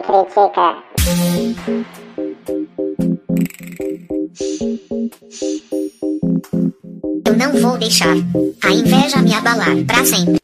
me critica. Eu não vou deixar a inveja me abalar para sempre.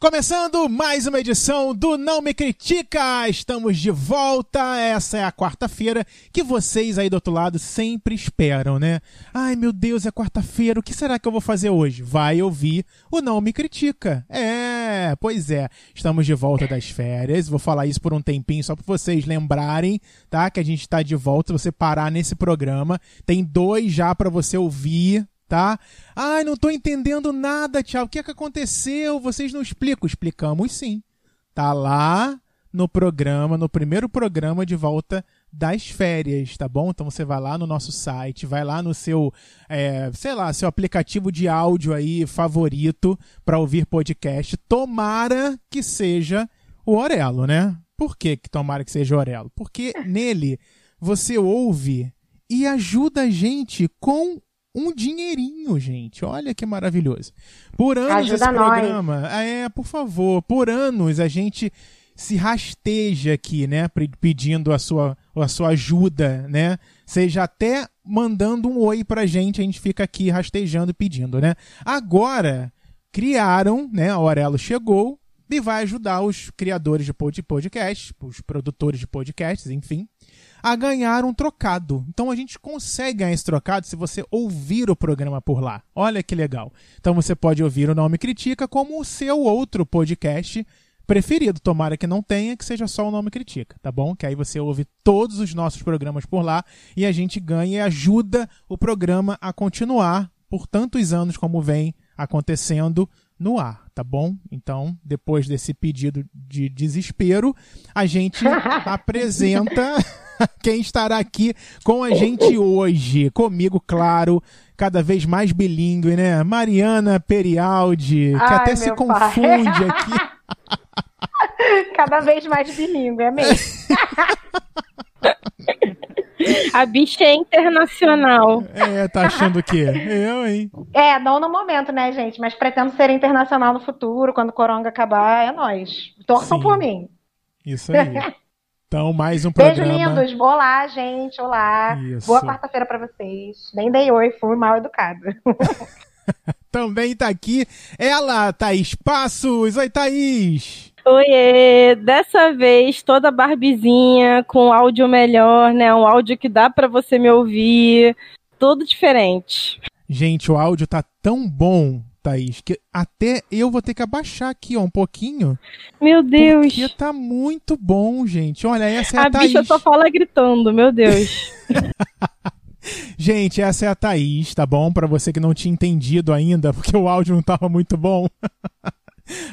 Começando mais uma edição do Não Me Critica, estamos de volta. Essa é a quarta-feira que vocês aí do outro lado sempre esperam, né? Ai meu Deus, é quarta-feira, o que será que eu vou fazer hoje? Vai ouvir o Não Me Critica. É, pois é, estamos de volta das férias. Vou falar isso por um tempinho só para vocês lembrarem, tá? Que a gente está de volta. Você parar nesse programa, tem dois já para você ouvir tá? Ai, não tô entendendo nada, tchau. O que é que aconteceu? Vocês não explicam? Explicamos sim. Tá lá no programa, no primeiro programa de volta das férias, tá bom? Então você vai lá no nosso site, vai lá no seu, é, sei lá, seu aplicativo de áudio aí favorito para ouvir podcast. Tomara que seja o Orelo, né? Por que, que tomara que seja o Orelo? Porque nele você ouve e ajuda a gente com um dinheirinho, gente. Olha que maravilhoso. Por anos Ajuda esse nós. programa. É, por favor, por anos a gente se rasteja aqui, né, pe- pedindo a sua, a sua ajuda, né? Seja até mandando um oi pra gente, a gente fica aqui rastejando e pedindo, né? Agora criaram, né, a Aurelo chegou e vai ajudar os criadores de pod- podcast, os produtores de podcasts, enfim, a ganhar um trocado. Então a gente consegue ganhar esse trocado se você ouvir o programa por lá. Olha que legal. Então você pode ouvir o Nome Critica como o seu outro podcast preferido. Tomara que não tenha, que seja só o Nome Critica, tá bom? Que aí você ouve todos os nossos programas por lá e a gente ganha e ajuda o programa a continuar por tantos anos como vem acontecendo no ar, tá bom? Então, depois desse pedido de desespero, a gente apresenta quem estará aqui com a gente hoje. Comigo, claro, cada vez mais bilíngue, né? Mariana Perialdi, que Ai, até se meu pai. confunde aqui. Cada vez mais bilíngue, é mesmo. A bicha é internacional. É, tá achando o quê? Eu, hein? É, não no momento, né, gente? Mas pretendo ser internacional no futuro, quando o Coronga acabar, é nós. Torçam Sim. por mim. Isso aí. Então, mais um Beijo, programa. lindos. Olá, gente. Olá. Isso. Boa quarta-feira pra vocês. Nem dei oi, fui mal educada. Também tá aqui ela, Thaís Passos. Oi, Thaís. Oiê! Dessa vez toda barbizinha, com áudio melhor, né? Um áudio que dá pra você me ouvir. Tudo diferente. Gente, o áudio tá tão bom, Thaís, que até eu vou ter que abaixar aqui, ó, um pouquinho. Meu Deus! Porque tá muito bom, gente. Olha, essa é a, a Thaís. bicha só fala gritando, meu Deus. Gente, essa é a Thaís, tá bom? Pra você que não tinha entendido ainda, porque o áudio não tava muito bom.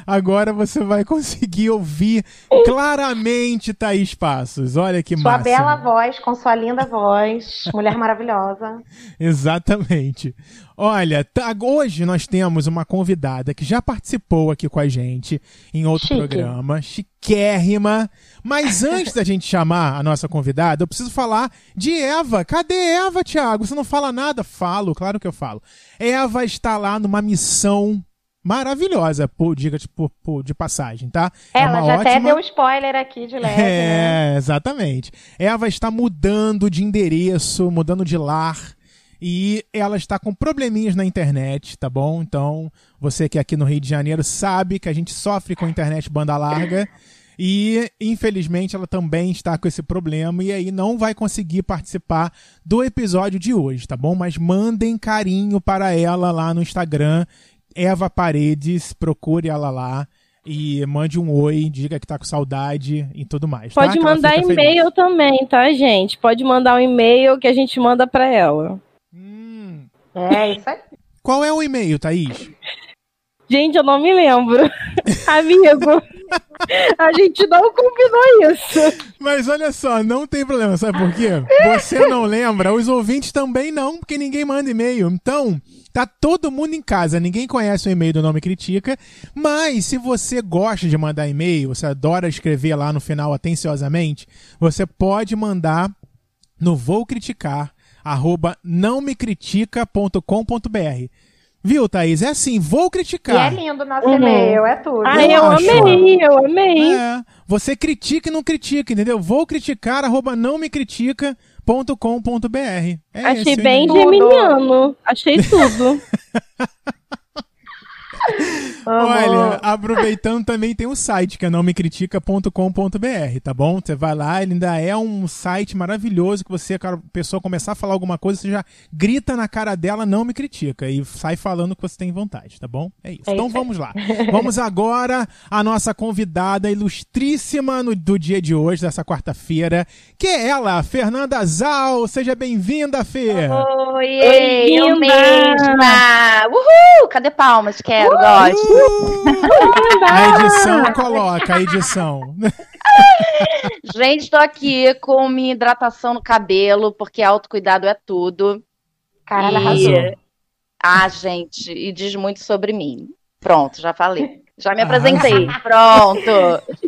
Agora você vai conseguir ouvir claramente Thaís Passos. Olha que Sua massa. bela voz, com sua linda voz. Mulher maravilhosa. Exatamente. Olha, tá- hoje nós temos uma convidada que já participou aqui com a gente em outro Chique. programa, chiquérrima. Mas antes da gente chamar a nossa convidada, eu preciso falar de Eva. Cadê Eva, Thiago? Você não fala nada? Falo, claro que eu falo. Eva está lá numa missão maravilhosa, por, diga de, por- por- de passagem, tá? É Ela uma já até ótima- deu spoiler aqui de leve, né? é, exatamente. Eva está mudando de endereço, mudando de lar. E ela está com probleminhas na internet, tá bom? Então, você que é aqui no Rio de Janeiro sabe que a gente sofre com internet banda larga. E, infelizmente, ela também está com esse problema e aí não vai conseguir participar do episódio de hoje, tá bom? Mas mandem carinho para ela lá no Instagram, Eva Paredes, procure ela lá e mande um oi, diga que tá com saudade e tudo mais. tá? Pode ela mandar e-mail também, tá, gente? Pode mandar um e-mail que a gente manda pra ela. Hum. É, isso aí. Qual é o e-mail, Thaís? Gente, eu não me lembro. Amigo, a gente não combinou isso. Mas olha só, não tem problema, sabe por quê? Você não lembra, os ouvintes também não, porque ninguém manda e-mail. Então, tá todo mundo em casa, ninguém conhece o e-mail do Nome Critica, mas se você gosta de mandar e-mail, você adora escrever lá no final atenciosamente, você pode mandar no vou criticar arroba nãomecritica.com.br Viu, Thaís? É assim, vou E é criticar. lindo o nosso Uhum. e-mail, é tudo. Ai, eu acho. amei, eu amei. É, você critica e não critica, entendeu? Vou criticar, arroba não me critica.com.br. É Achei esse bem e-mail. geminiano. Achei tudo. Olha, aproveitando também tem o site que é nãomecritica.com.br, tá bom? Você vai lá, ele ainda é um site maravilhoso que você, cara, a pessoa começar a falar alguma coisa, você já grita na cara dela, não me critica e sai falando o que você tem vontade, tá bom? É isso. É então isso vamos lá. Vamos agora à nossa convidada ilustríssima no- do dia de hoje, dessa quarta-feira, que é ela, Fernanda Zal. Seja bem-vinda, Fê. Oi, Oi, eu mesma! Uhul! Cadê palmas? Quero, gosto. Uh! A edição coloca, a edição. Gente, estou aqui com minha hidratação no cabelo, porque autocuidado é tudo. Caralho, E- arrasou. Ah, gente, e diz muito sobre mim. Pronto, já falei. Já me Ah. apresentei. Pronto.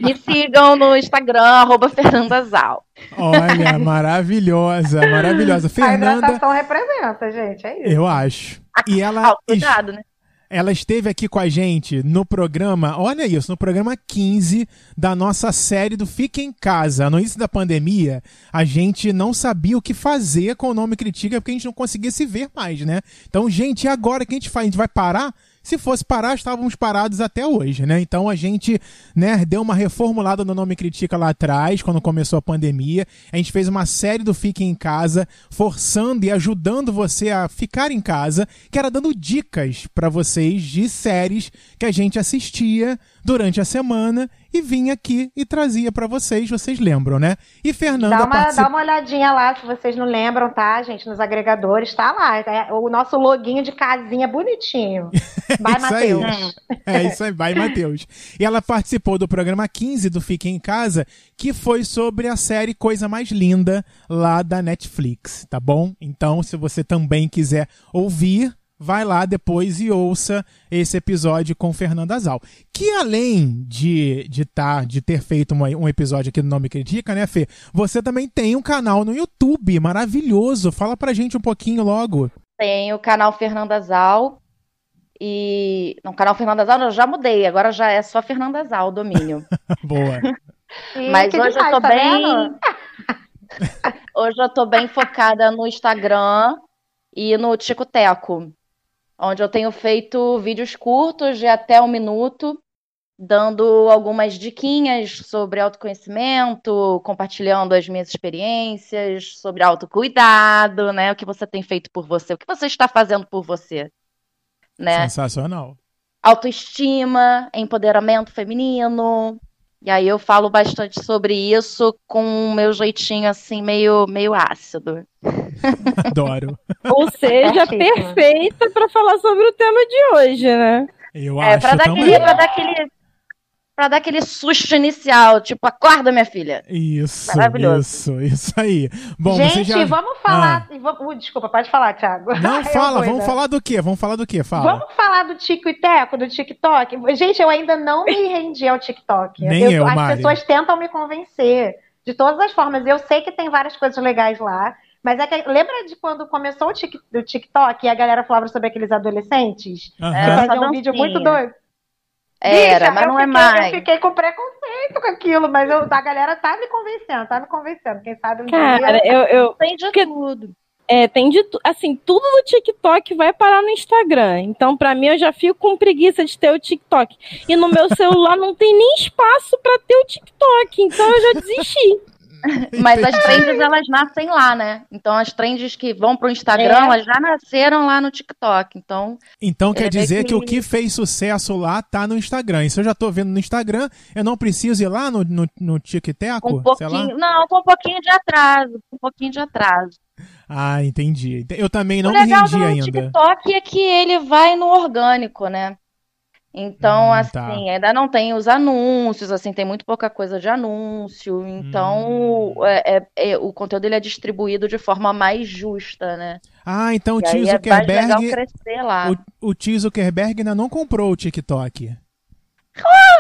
Me sigam no Instagram, arroba Fernanda Zal. Olha, maravilhosa, maravilhosa. A Fernanda, hidratação representa, gente, é isso. eu acho. E ela, Autocuidado, né? Ela esteve aqui com a gente no programa, olha isso, no programa 15 da nossa série do Fique em Casa. No início da pandemia, a gente não sabia o que fazer com o nome Critica, porque a gente não conseguia se ver mais, né? Então, gente, e agora o que a gente faz? A gente vai parar? Se fosse parar, estávamos parados até hoje, né? Então a gente, né, deu uma reformulada no Nome Critica lá atrás, quando começou a pandemia. A gente fez uma série do Fique em Casa, forçando e ajudando você a ficar em casa, que era dando dicas para vocês de séries que a gente assistia durante a semana e vinha aqui e trazia para vocês, vocês lembram, né? E Fernanda Dá uma, dá uma olhadinha lá, se vocês não lembram, tá, gente? Nos agregadores, tá lá. É o nosso loginho de casinha bonitinho. Vai, Isso aí. Matheus. É isso aí, vai, Matheus. E ela participou do programa 15 do Fique em Casa, que foi sobre a série Coisa Mais Linda lá da Netflix, tá bom? Então, se você também quiser ouvir, vai lá depois e ouça esse episódio com Fernanda Zal. Que além de de, tá, de ter feito uma- um episódio aqui do Nome Critica, né, Fê? Você também tem um canal no YouTube maravilhoso. Fala pra gente um pouquinho logo. Tem o canal Fernanda Zal. E. Não, canal Fernanda Zal eu já mudei, agora já é só Fernanda Zal o domínio. Boa. Mas que hoje eu demais, tô tá bem. Hoje eu tô bem focada no Instagram e no Ticoteco, onde eu tenho feito vídeos curtos de até um minuto, dando algumas diquinhas sobre autoconhecimento, compartilhando as minhas experiências sobre autocuidado, né? O que você tem feito por você, o que você está fazendo por você, né? Sensacional. autoestima, empoderamento feminino. E aí eu falo bastante sobre isso com o meu jeitinho assim meio meio ácido. Adoro. Ou seja, perfeita pra falar sobre o tema de hoje, né? Eu É, acho para dar também. aquele, para dar aquele para dar aquele susto inicial, tipo, acorda minha filha. Isso, Maravilhoso. isso, isso aí. Bom, gente, você já... vamos falar. e vamos- Desculpa, pode falar, Thiago. Não, Eu fala, vamos falar do quê? Vamos falar do quê? Fala. Vamos falar do Tico e Teco, do TikTok? Gente, eu ainda não me rendi ao TikTok. Nem eu, as Mari. pessoas tentam me convencer de todas as formas. Eu sei que tem várias coisas legais lá, mas é que lembra de quando começou o Tik- do TikTok e a galera falava sobre aqueles adolescentes? É, Que faziam um vídeo muito doido. Era, Bicha, mas não é fiquei- mais. Eu fiquei com preconceito com aquilo, mas eu- a galera tá me convencendo, tá me convencendo. Quem sabe um Cara, dia. eu, eu Tem de Porque- tudo. é, tem de tu- assim, tudo no TikTok vai parar no Instagram. Então, pra mim, eu já fico com preguiça de ter o TikTok. E no meu celular não tem nem espaço pra ter o TikTok. Então, eu já desisti. Mas as trends elas nascem lá, né? Então as trends que vão pro Instagram, É. elas já nasceram lá no TikTok. Então, Então quer É dizer que- que o que fez sucesso lá tá no Instagram. E se eu já tô vendo no Instagram, eu não preciso ir lá no, no, no TikTok? com um sei lá? pouquinho, não, com um pouquinho de atraso, com um pouquinho de atraso. Ah, entendi. Eu também não o me legal do ainda. TikTok é que ele vai no orgânico, né? Então, Hum, assim, tá. ainda não tem os anúncios, assim, tem muito pouca coisa de anúncio. Então, Hum. é, é- é- o conteúdo ele é distribuído de forma mais justa, né? Ah, então o E Tio é Zuckerberg, crescer lá. o, o Tio Zuckerberg ainda não comprou o TikTok.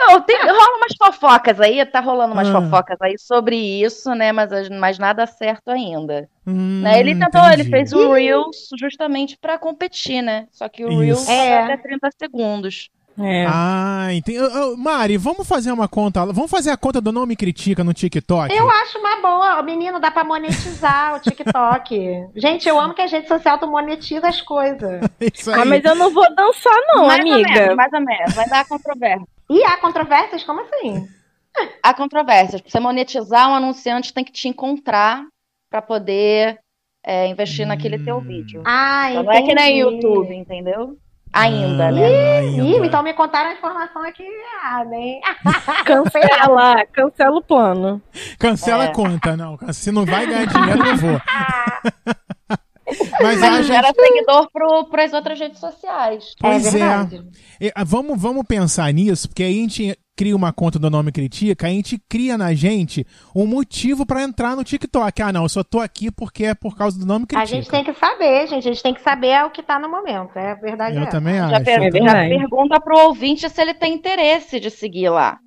Não, tem- rola umas fofocas aí, tá rolando umas Ah. fofocas aí sobre isso, né? Mas, as- mas nada certo ainda. Hum, né? Ele tentou, ele entendi. fez o Reels justamente pra competir, né? Só que o Reels Isso. é É. até 30 segundos. É. Ah, entendi. Ô, ô, Mari, vamos fazer uma conta. Vamos fazer a conta do Não Me Critica no TikTok? Eu acho uma boa. O menino dá pra monetizar o TikTok. Gente, eu amo que a rede social tu monetiza as coisas. Isso aí. Ah, mas eu não vou dançar, não, mais ou amiga. menos, mais ou menos. Vai dar controvérsia. E há controvérsias? Como assim? Há controvérsias. Pra você monetizar, um anunciante tem que te encontrar pra poder é, investir naquele teu Hum. vídeo. Ah, Então não é que nem entendi. YouTube, entendeu? Ainda, Ah, né? ainda. Ih, então me contaram a informação aqui errada, hein? Cancela, cancela o plano. Cancela É. a conta, não. Se não vai ganhar dinheiro, não vou. Mas a Mas gente. gera seguidor pro, pras outras redes sociais. Pois é é. verdade. Vamos, vamos pensar nisso, porque aí a gente cria uma conta do Nome Critica, a gente cria na gente um motivo pra entrar no TikTok. Ah, não, eu só tô aqui porque é por causa do Nome Critica. A gente tem que saber, gente. A gente tem que saber o que tá no momento. É verdade. Eu é. também Já, acho. per- eu também- já pergunta pro ouvinte se ele tem interesse de seguir lá.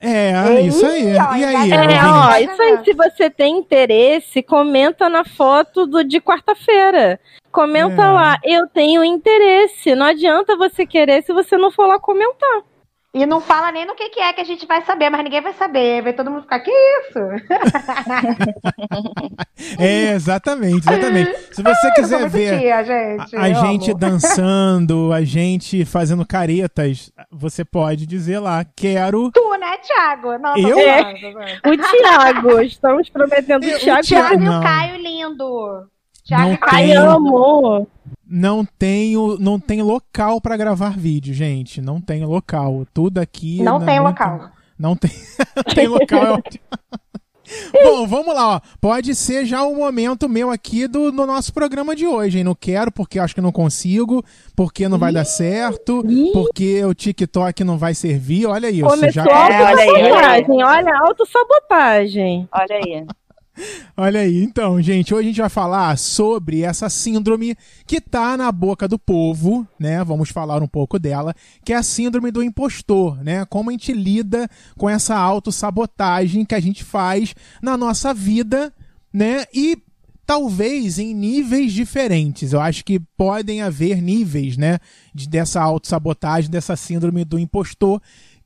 É, isso aí. Ó, E aí, É, ó, isso aí, se você tem interesse, comenta na foto do de quarta-feira. Comenta É. lá, eu tenho interesse. Não adianta você querer se você não for lá comentar. E não fala nem no que, que é que a gente vai saber, mas ninguém vai saber. Vai todo mundo ficar, que isso? É, exatamente, exatamente. Se você quiser ver tia, a, gente. a eu gente amo. dançando, a gente fazendo caretas, você pode dizer lá, quero. Tu, né, Thiago? Não, Eu? falando, falando. O Thiago, estamos prometendo o o Thiago. Thiago- Thiago e Não. o Caio lindo. Thiago Não e Ai, tem. Não tenho, não tem local pra gravar vídeo, gente. Não tem local. Tudo aqui. Não tem muito- local. Não tem, não tem local. é ótimo. Bom, vamos lá, ó. Pode ser já o momento meu aqui do, do nosso programa de hoje, hein? Não quero porque acho que não consigo, porque não vai dar certo, porque o TikTok não vai servir. Olha isso. Começou já... a É, olha aí, olha aí. autossabotagem. Olha, autossabotagem. Olha aí. Olha aí, então, gente, hoje a gente vai falar sobre essa síndrome que tá na boca do povo, né? Vamos falar um pouco dela, que é a síndrome do impostor, né? Como a gente lida com essa autossabotagem que a gente faz na nossa vida, né? E talvez em níveis diferentes. Eu acho que podem haver níveis, né, de, dessa autossabotagem, dessa síndrome do impostor,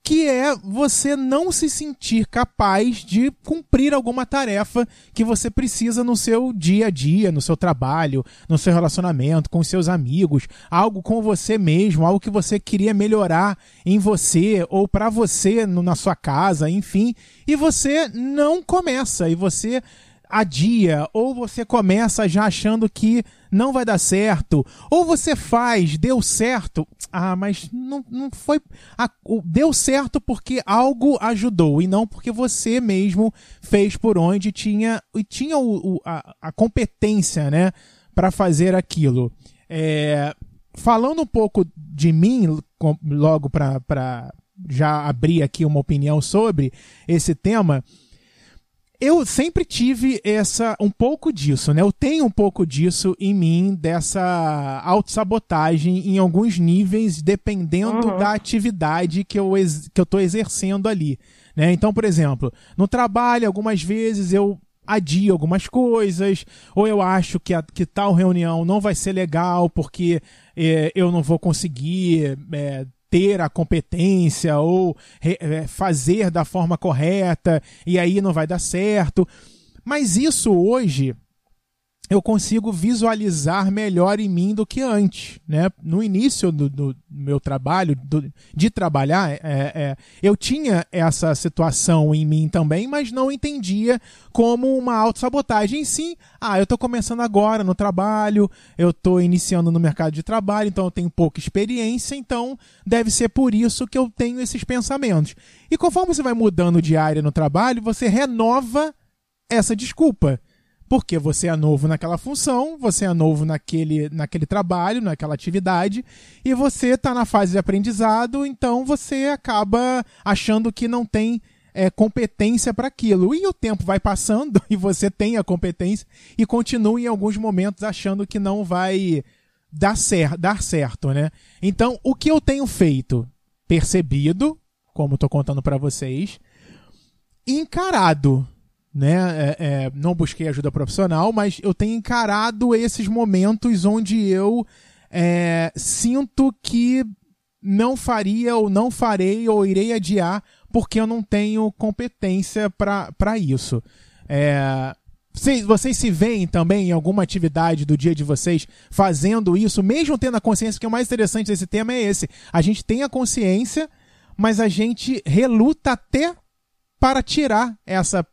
que é você não se sentir capaz de cumprir alguma tarefa que você precisa no seu dia a dia, no seu trabalho, no seu relacionamento, com seus amigos, algo com você mesmo, algo que você queria melhorar em você ou para você no- na sua casa, enfim, e você não começa e você adia, ou você começa já achando que não vai dar certo, ou você faz, deu certo, ah, mas não, não foi. a- o- deu certo porque algo ajudou, e não porque você mesmo fez por onde tinha, e tinha o, o- a, a competência, né, para fazer aquilo. É, falando um pouco de mim, logo para já abrir aqui uma opinião sobre esse tema, eu sempre tive essa um pouco disso, né? Eu tenho um pouco disso em mim dessa autossabotagem em alguns níveis, dependendo Uhum. da atividade que eu que eu tô exercendo ali, né? Então, por exemplo, no trabalho, algumas vezes eu adio algumas coisas, ou eu acho que, a, que tal reunião não vai ser legal porque eh, eu não vou conseguir eh, ter a competência ou eh, fazer da forma correta e aí não vai dar certo. Mas isso hoje eu consigo visualizar melhor em mim do que antes, né? No início do, do meu trabalho, do- de trabalhar, é, é, eu tinha essa situação em mim também, mas não entendia como uma autossabotagem. Sim, ah, eu tô começando agora no trabalho, eu tô iniciando no mercado de trabalho, então eu tenho pouca experiência, então deve ser por isso que eu tenho esses pensamentos. E conforme você vai mudando de área no trabalho, você renova essa desculpa. Porque você é novo naquela função, você é novo naquele, naquele trabalho, naquela atividade, e você está na fase de aprendizado, então você acaba achando que não tem é, competência para aquilo. E o tempo vai passando e você tem a competência e continua em alguns momentos achando que não vai dar, cer dar certo, né? Então, o que eu tenho feito? Percebido, como estou contando para vocês, encarado, né? É, é, não busquei ajuda profissional, mas eu tenho encarado esses momentos onde eu é, sinto que não faria ou não farei ou irei adiar porque eu não tenho competência para isso. É, vocês, vocês se veem também em alguma atividade do dia de vocês fazendo isso, mesmo tendo a consciência, que o mais interessante desse tema é esse. A gente tem a consciência, mas a gente reluta até para tirar essa,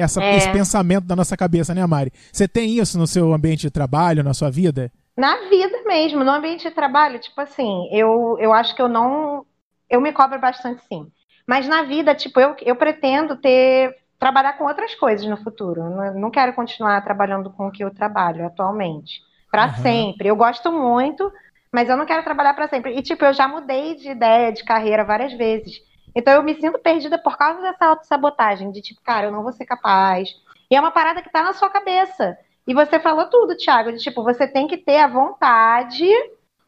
essa É. esse pensamento da nossa cabeça, né, Mari? Você tem isso no seu ambiente de trabalho, na sua vida? Na vida mesmo, no ambiente de trabalho, tipo assim, eu, eu acho que eu não. Eu me cobro bastante, sim. Mas na vida, tipo, eu, eu pretendo ter. Trabalhar com outras coisas no futuro. Eu Não, quero continuar trabalhando com o que eu trabalho atualmente. Pra Aham. sempre. Eu gosto muito, mas eu não quero trabalhar pra sempre. E, tipo, eu já mudei de ideia, de carreira várias vezes. Então eu me sinto perdida por causa dessa autossabotagem, de tipo, cara, eu não vou ser capaz. E é uma parada que tá na sua cabeça. E você falou tudo, Thiago, de tipo, você tem que ter a vontade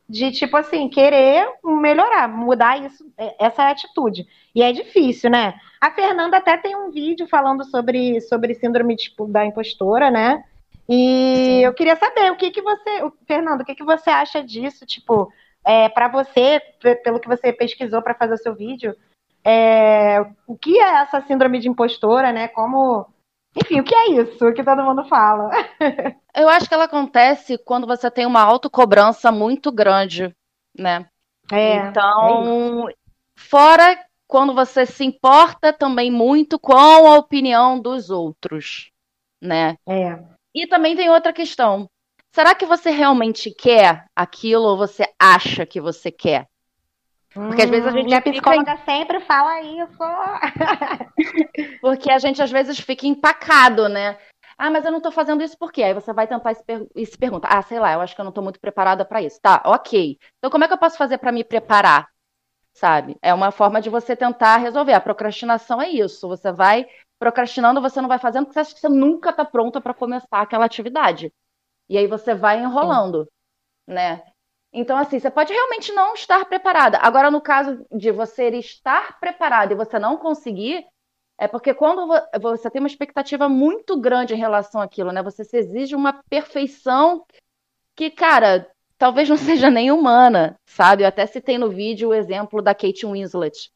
de, tipo assim, querer melhorar, mudar isso, é, essa atitude. E é difícil, né? A Fernanda até tem um vídeo falando sobre, sobre síndrome tipo, da impostora, né? E eu queria saber o que que você, o- Fernanda, o que que você acha disso? Tipo, é, para você, pe- pelo que você pesquisou para fazer o seu vídeo, é, o que é essa síndrome de impostora, né? Como, enfim, o que é isso que todo mundo fala? Eu acho que ela acontece quando você tem uma autocobrança muito grande, né? É, Então, fora quando você se importa também muito com a opinião dos outros, né? é. E também tem outra questão. Será que você realmente quer aquilo ou você acha que você quer? Porque às vezes a gente Minha fica psicóloga sempre fala isso. Porque a gente às vezes fica empacado, né? Ah, mas eu não tô fazendo isso por quê? Aí você vai tentar e se, per- e se pergunta: Ah, sei lá, eu acho que eu não tô muito preparada pra isso. Tá, ok. Então como é que eu posso fazer pra me preparar? Sabe? É uma forma de você tentar resolver. A procrastinação é isso. Você vai procrastinando, você não vai fazendo porque você acha que você nunca tá pronta pra começar aquela atividade. E aí você vai enrolando, né? Então, assim, você pode realmente não estar preparada. Agora, no caso de você estar preparada e você não conseguir, é porque quando vo- você tem uma expectativa muito grande em relação àquilo, né? Você se exige uma perfeição que, cara, talvez não seja nem humana, sabe? Eu até citei no vídeo o exemplo da Kate Winslet,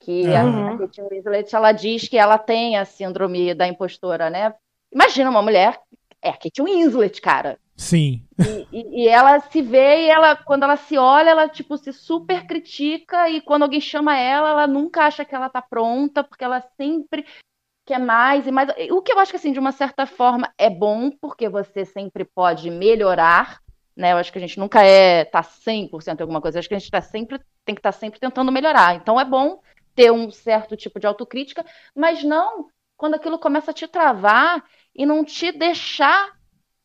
que a- Uhum. a Kate Winslet, ela diz que ela tem a síndrome da impostora, né? Imagina uma mulher, é a Kate Winslet, cara. Sim. E, e- e ela se vê e ela, quando ela se olha, ela tipo se super critica e quando alguém chama ela, ela nunca acha que ela tá pronta, porque ela sempre quer mais e mais. O que eu acho que assim, de uma certa forma é bom, porque você sempre pode melhorar, né? Eu acho que a gente nunca é tá 100% em alguma coisa, eu acho que a gente tá sempre tem que estar sempre tentando melhorar. Então é bom ter um certo tipo de autocrítica, mas não quando aquilo começa a te travar e não te deixar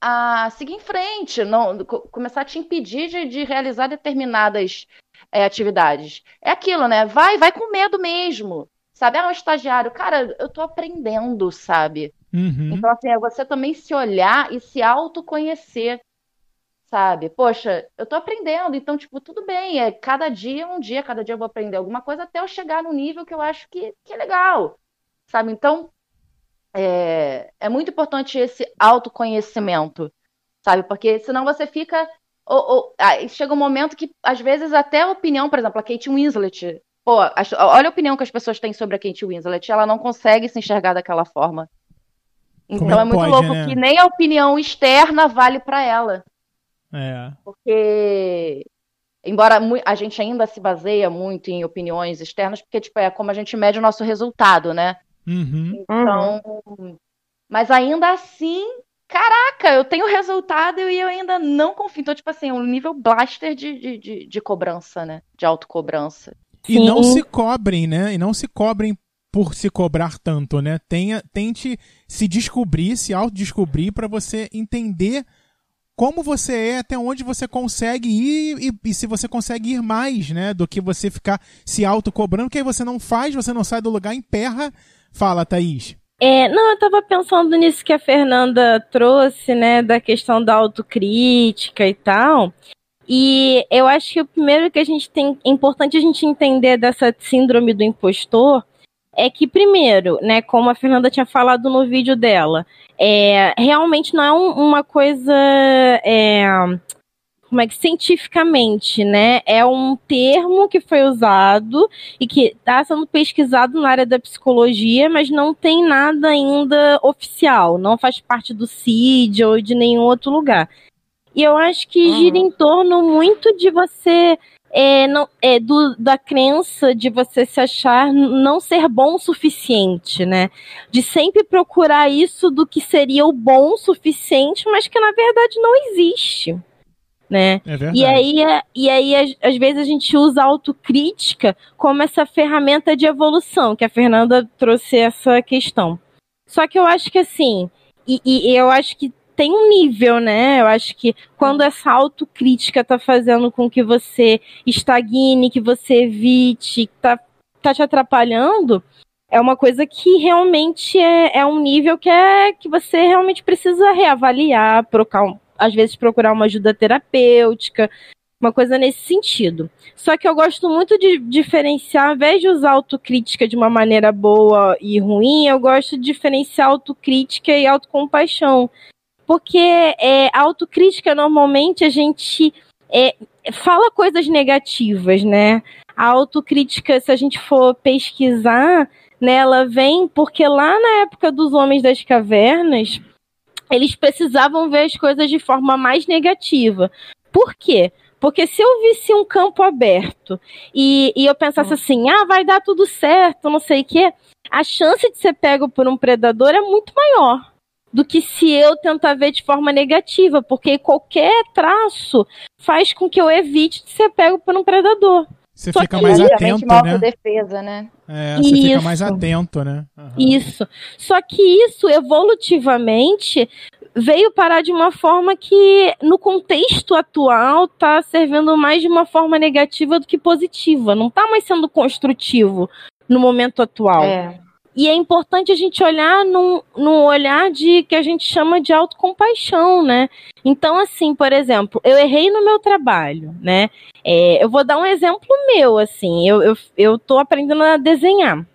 a seguir em frente, não co- começar a te impedir de, de realizar determinadas é, atividades. É aquilo, né? Vai, vai com medo mesmo. Sabe? Ah, um estagiário, cara, eu tô aprendendo, sabe? Uhum. Então, assim, é você também se olhar e se autoconhecer, sabe? Poxa, eu tô aprendendo, então, tipo, tudo bem, é cada dia é um dia, cada dia eu vou aprender alguma coisa até eu chegar no nível que eu acho que, que é legal, sabe? Então, é, é muito importante esse autoconhecimento, sabe? Porque senão você fica. Ou, ou- aí chega um momento que, às vezes, até a opinião, por exemplo, a Kate Winslet. Pô, as- olha a opinião que as pessoas têm sobre a Kate Winslet. Ela não consegue se enxergar daquela forma. Então é é muito pode, louco né? que nem a opinião externa vale pra ela. É. Porque, embora a gente ainda se baseia muito em opiniões externas, porque tipo, é como a gente mede o nosso resultado, né? Uhum. Então, mas ainda assim, caraca, eu tenho resultado e eu ainda não confio. Então, tipo assim, um nível blaster de, de, de, de cobrança, né? De autocobrança. E Sim. não se cobrem, né? E não se cobrem por se cobrar tanto, né? Tenha, tente se descobrir, se autodescobrir para você entender como você é, até onde você consegue ir e, e se você consegue ir mais, né? Do que você ficar se autocobrando, que aí você não faz, você não sai do lugar, emperra. Fala, Thaís. É, não, eu tava pensando nisso que a Fernanda trouxe, né, da questão da autocrítica e tal. E eu acho que o primeiro que a gente tem, é importante a gente entender dessa síndrome do impostor é que, primeiro, né, como a Fernanda tinha falado no vídeo dela, é, realmente não é um, uma coisa. É, como é que cientificamente, né? É um termo que foi usado e que está sendo pesquisado na área da psicologia, mas não tem nada ainda oficial, não faz parte do CID ou de nenhum outro lugar. E eu acho que uhum. gira em torno muito de você é, não, é, do, da crença de você se achar não ser bom o suficiente, né? De sempre procurar isso do que seria o bom o suficiente, mas que na verdade não existe. Né? É e aí, é, e aí às, às, vezes a gente usa a autocrítica como essa ferramenta de evolução, que a Fernanda trouxe essa questão. Só que eu acho que assim, e, e eu acho que tem um nível, né? Eu acho que quando essa autocrítica tá fazendo com que você estagne, que você evite, tá, tá te atrapalhando, é uma coisa que realmente é, é um nível que é que você realmente precisa reavaliar, procurar, às vezes procurar uma ajuda terapêutica, uma coisa nesse sentido. Só que eu gosto muito de diferenciar, ao invés de usar autocrítica de uma maneira boa e ruim, eu gosto de diferenciar autocrítica e autocompaixão. Porque é, a autocrítica, normalmente, a gente é, fala coisas negativas, né? A autocrítica, se a gente for pesquisar, né, ela vem porque lá na época dos homens das cavernas, eles precisavam ver as coisas de forma mais negativa. Por quê? Porque se eu visse um campo aberto e, e eu pensasse hum. assim, ah, vai dar tudo certo, não sei o quê, a chance de ser pego por um predador é muito maior do que se eu tentar ver de forma negativa, porque qualquer traço faz com que eu evite de ser pego por um predador. Você Só fica mais atento, né? defesa, né? É, você isso. fica mais atento, né? Uhum. Isso. Só que isso, evolutivamente, veio parar de uma forma que, no contexto atual, está servindo mais de uma forma negativa do que positiva. Não está mais sendo construtivo no momento atual. É. E é importante a gente olhar num, num olhar de que a gente chama de autocompaixão, né? Então, assim, por exemplo, eu errei no meu trabalho, né? É, eu vou dar um exemplo meu, assim, eu, eu, eu tô aprendendo a desenhar.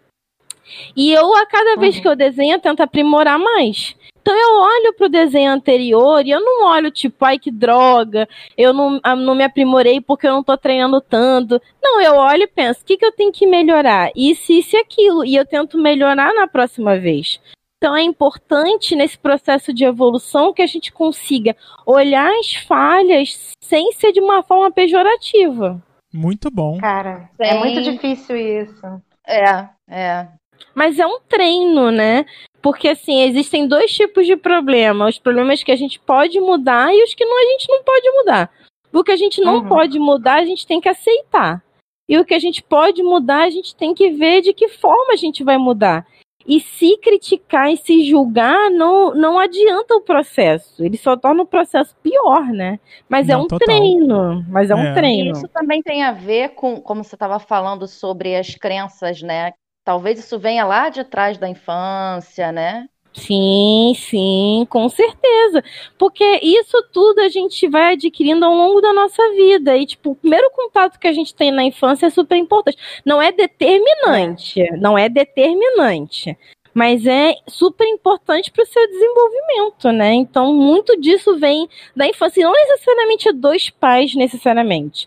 E eu, a cada vez uhum. que eu desenho, eu tento aprimorar mais. Então eu olho pro desenho anterior e eu não olho tipo, ai que droga, eu não, ah, não me aprimorei porque eu não tô treinando tanto. Não, eu olho e penso, o que, que eu tenho que melhorar? Isso, isso e aquilo. E eu tento melhorar na próxima vez. Então é importante nesse processo de evolução que a gente consiga olhar as falhas sem ser de uma forma pejorativa. Muito bom. Cara, é muito difícil isso. É, é. Mas é um treino, né? Porque, assim, existem dois tipos de problema. Os problemas que a gente pode mudar e os que não, a gente não pode mudar. O que a gente não uhum. pode mudar, a gente tem que aceitar. E o que a gente pode mudar, a gente tem que ver de que forma a gente vai mudar. E se criticar e se julgar, não, não adianta o processo. Ele só torna o processo pior, né? Mas é não, é um total. treino. Mas é, é, um treino. Isso também tem a ver com, como você estava falando sobre as crenças, né? Talvez isso venha lá de trás da infância, né? Sim, sim, com certeza. Porque isso tudo a gente vai adquirindo ao longo da nossa vida. E, tipo, o primeiro contato que a gente tem na infância é super importante. Não é determinante, não é determinante. Mas é super importante para o seu desenvolvimento, né? Então, muito disso vem da infância. E não necessariamente dois pais, necessariamente.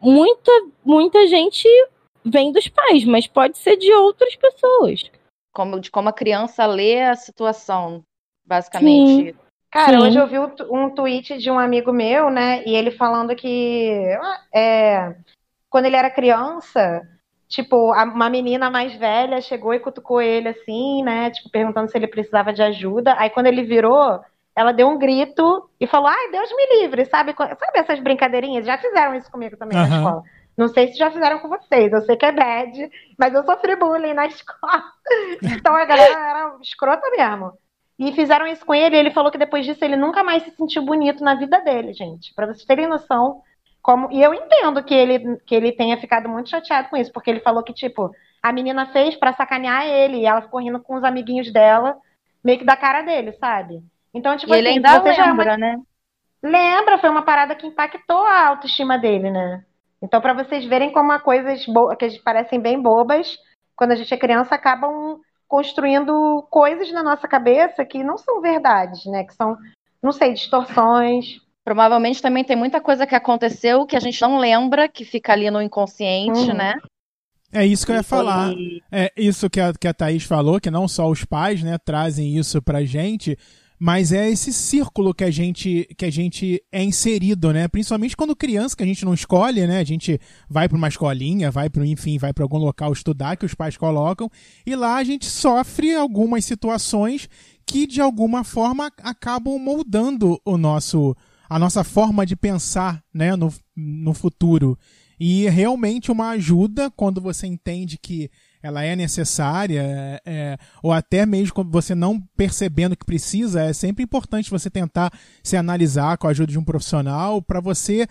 Muita, muita gente vem dos pais, mas pode ser de outras pessoas. Como, de como a criança lê a situação, basicamente. Sim. Cara, Sim. hoje eu vi um tweet de um amigo meu, né? E ele falando que é, quando ele era criança, tipo, uma menina mais velha chegou e cutucou ele assim, né? Tipo, perguntando se ele precisava de ajuda. Aí quando ele virou, ela deu um grito e falou: Ai, Deus me livre, sabe? Sabe essas brincadeirinhas? Já fizeram isso comigo também uhum. na escola. Não sei se já fizeram com vocês, eu sei que é bad, mas eu sofri bullying na escola. Então a galera era escrota mesmo. E fizeram isso com ele, e ele falou que depois disso ele nunca mais se sentiu bonito na vida dele, gente. Para vocês terem noção como. E eu entendo que ele, que ele tenha ficado muito chateado com isso, porque ele falou que, tipo, a menina fez para sacanear ele, e ela ficou rindo com os amiguinhos dela, meio que da cara dele, sabe? Então, tipo e assim, ele ainda lembra, uma... né? Lembra, foi uma parada que impactou a autoestima dele, né? Então, para vocês verem como há coisas que parecem bem bobas quando a gente é criança, acabam construindo coisas na nossa cabeça que não são verdades, né? Que são, não sei, distorções. Provavelmente também tem muita coisa que aconteceu que a gente não lembra, que fica ali no inconsciente, Uhum. né? É isso que eu ia falar. É isso que a, que a Thaís falou, que não só os pais, né, trazem isso pra gente, mas é esse círculo que a gente que a gente é inserido, né? Principalmente quando criança, que a gente não escolhe, né? A gente vai pra uma escolinha, vai para enfim, vai para algum local estudar que os pais colocam, e lá a gente sofre algumas situações que de alguma forma acabam moldando o nosso a nossa forma de pensar, né, no, no futuro. E realmente uma ajuda quando você entende que ela é necessária, é, é, ou até mesmo você não percebendo que precisa, é sempre importante você tentar se analisar com a ajuda de um profissional para você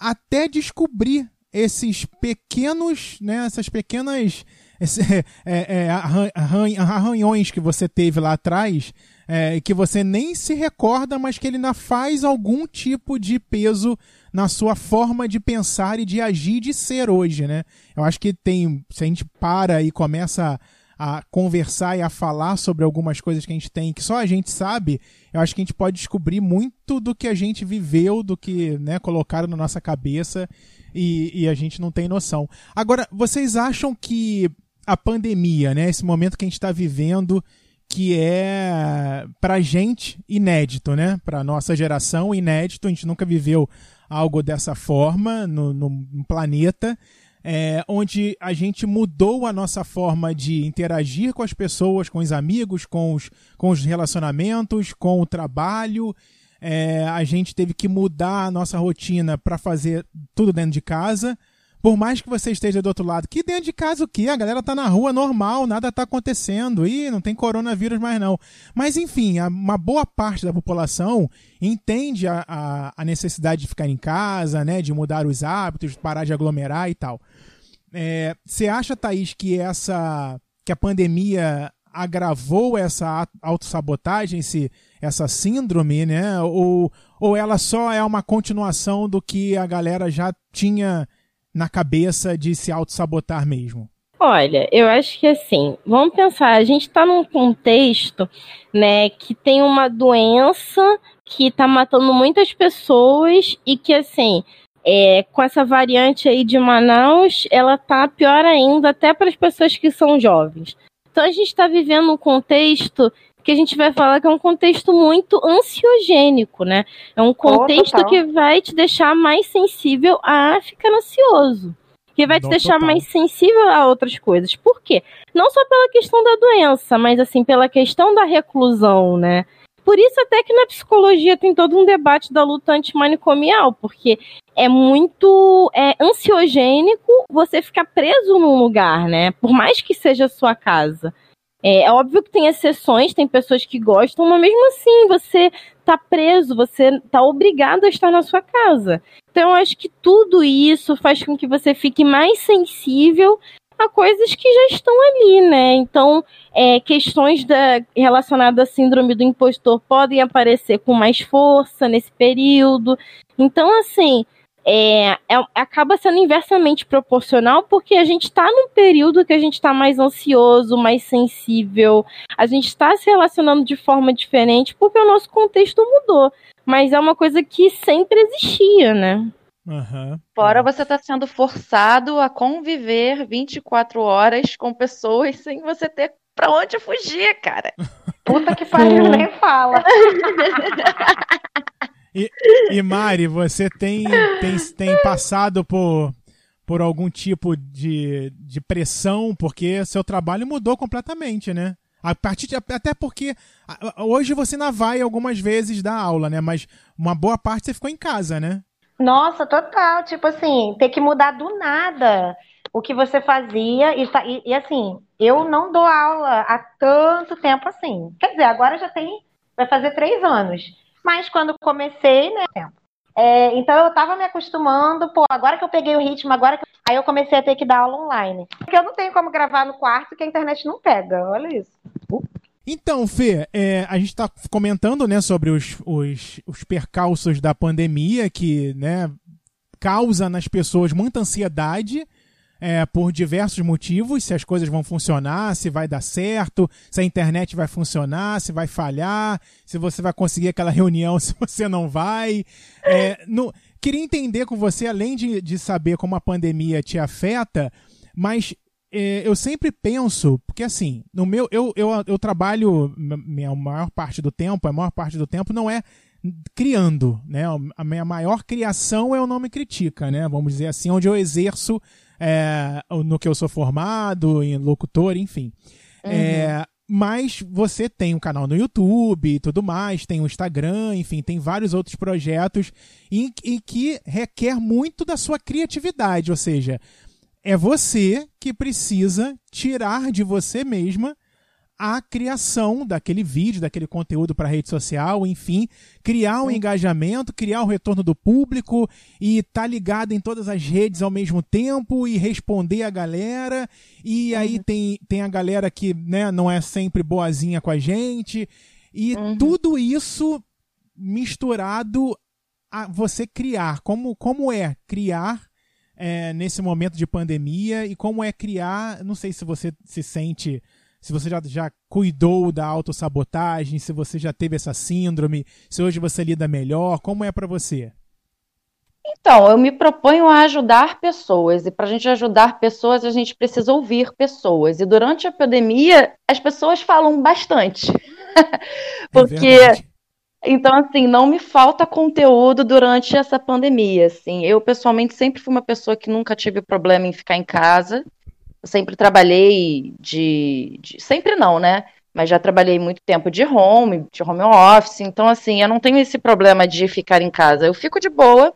até descobrir esses pequenos, né, essas pequenas esse, é, é, arran- arran- arranhões que você teve lá atrás, é, que você nem se recorda, mas que ele ainda faz algum tipo de peso na sua forma de pensar e de agir e de ser hoje, né? Eu acho que tem, se a gente para e começa a conversar e a falar sobre algumas coisas que a gente tem que só a gente sabe, eu acho que a gente pode descobrir muito do que a gente viveu, do que né, colocaram na nossa cabeça e, e a gente não tem noção. Agora, vocês acham que a pandemia, né, esse momento que a gente está vivendo, que é pra gente inédito, né? Pra nossa geração inédito, a gente nunca viveu algo dessa forma no, no, planeta, é, onde a gente mudou a nossa forma de interagir com as pessoas, com os amigos, com os, com os relacionamentos, com o trabalho. É, a gente teve que mudar a nossa rotina para fazer tudo dentro de casa. Por mais que você esteja do outro lado, que dentro de casa o quê? A galera tá na rua normal, nada tá acontecendo. Ih, não tem coronavírus mais não. Mas enfim, uma boa parte da população entende a, a, a necessidade de ficar em casa, né? De mudar os hábitos, parar de aglomerar e tal. É, Você acha, Thaís, que essa. que a pandemia agravou essa autossabotagem, essa síndrome, né? Ou, ou ela só é uma continuação do que a galera já tinha na cabeça de se autossabotar mesmo? Olha, eu acho que assim, vamos pensar, a gente está num contexto, né, que tem uma doença que está matando muitas pessoas e que assim, é, com essa variante aí de Manaus, ela tá pior ainda até para as pessoas que são jovens. Então a gente está vivendo um contexto que a gente vai falar que é um contexto muito ansiogênico, né? É um contexto total. que vai te deixar mais sensível a ficar ansioso. Que vai te Não, deixar total. mais sensível a outras coisas. Por quê? Não só pela questão da doença, mas assim, pela questão da reclusão, né? Por isso até que na psicologia tem todo um debate da luta antimanicomial, porque é muito é, ansiogênico você ficar preso num lugar, né? Por mais que seja a sua casa. É, é óbvio que tem exceções, tem pessoas que gostam, mas mesmo assim você tá preso, você tá obrigado a estar na sua casa. Então eu acho que tudo isso faz com que você fique mais sensível a coisas que já estão ali, né? Então, é, questões da, relacionadas à síndrome do impostor podem aparecer com mais força nesse período. Então, assim, é, é- acaba sendo inversamente proporcional porque a gente está num período que a gente está mais ansioso, mais sensível, a gente está se relacionando de forma diferente porque o nosso contexto mudou. Mas é uma coisa que sempre existia, né? Aham. Fora você está sendo forçado a conviver 24 horas com pessoas sem você ter pra onde fugir, cara. Puta que pariu, nem fala. E Mari, você tem, tem, tem passado por, por algum tipo de, de pressão, porque seu trabalho mudou completamente, né? A partir de, até porque hoje você ainda vai algumas vezes dar aula, né? Mas uma boa parte você ficou em casa, né? Nossa, total. Tipo assim, ter que mudar do nada o que você fazia. E, tá- e- e, assim, eu não dou aula há tanto tempo assim. Quer dizer, agora já tem. Vai fazer três anos. Mas quando comecei, né? é, então eu tava me acostumando, pô, agora que eu peguei o ritmo, agora que. Aí eu comecei a ter que dar aula online. Porque eu não tenho como gravar no quarto que a internet não pega. Olha isso. Então, Fê, é, a gente está comentando né, sobre os, os, os percalços da pandemia que né, causa nas pessoas muita ansiedade, é, por diversos motivos, se as coisas vão funcionar, se vai dar certo, se a internet vai funcionar, se vai falhar, se você vai conseguir aquela reunião, se você não vai. É, no, queria entender com você, além de, de saber como a pandemia te afeta, mas é, eu sempre penso, porque assim, no meu, eu, eu, eu trabalho, minha maior parte do tempo, a maior parte do tempo não é criando, né? A minha maior criação é o Não Me Critica, né? Vamos dizer assim, onde eu exerço é, no que eu sou formado, em locutor, enfim. Uhum. É, mas você tem um canal no YouTube e tudo mais, tem o um Instagram, enfim, tem vários outros projetos em, em que requer muito da sua criatividade, ou seja, é você que precisa tirar de você mesma a criação daquele vídeo, daquele conteúdo para rede social, enfim, criar um engajamento, criar o retorno do público e estar tá ligado em todas as redes ao mesmo tempo e responder a galera. E uhum. aí tem, tem a galera que né, não é sempre boazinha com a gente. E uhum. tudo isso misturado a você criar. Como, como é criar é, nesse momento de pandemia e como é criar. Não sei se você se sente se você já, já cuidou da autossabotagem, se você já teve essa síndrome, se hoje você lida melhor, como é para você? Então, eu me proponho a ajudar pessoas, e para a gente ajudar pessoas, a gente precisa ouvir pessoas. E durante a pandemia, as pessoas falam bastante. Porque. É então, assim, não me falta conteúdo durante essa pandemia. Assim. Eu, pessoalmente, sempre fui uma pessoa que nunca tive problema em ficar em casa. Eu sempre trabalhei de, de, Sempre não, né? Mas já trabalhei muito tempo de home, de home office. Então, assim, eu não tenho esse problema de ficar em casa. Eu fico de boa.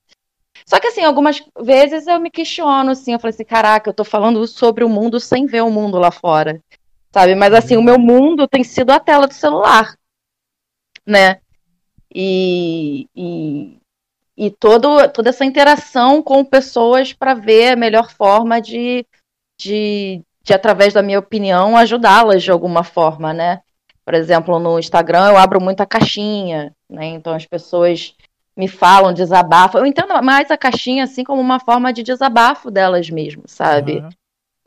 Só que, assim, algumas vezes eu me questiono, assim. Eu falei assim: caraca, eu tô falando sobre o mundo sem ver o mundo lá fora. Sabe? Mas, assim, o meu mundo tem sido a tela do celular. Né? E, e, e todo, toda essa interação com pessoas para ver a melhor forma de de, de através da minha opinião, ajudá-las de alguma forma, né? Por exemplo, no Instagram eu abro muita caixinha, né? Então as pessoas me falam, desabafam. Eu entendo mais a caixinha assim como uma forma de desabafo delas mesmas, sabe? Uhum.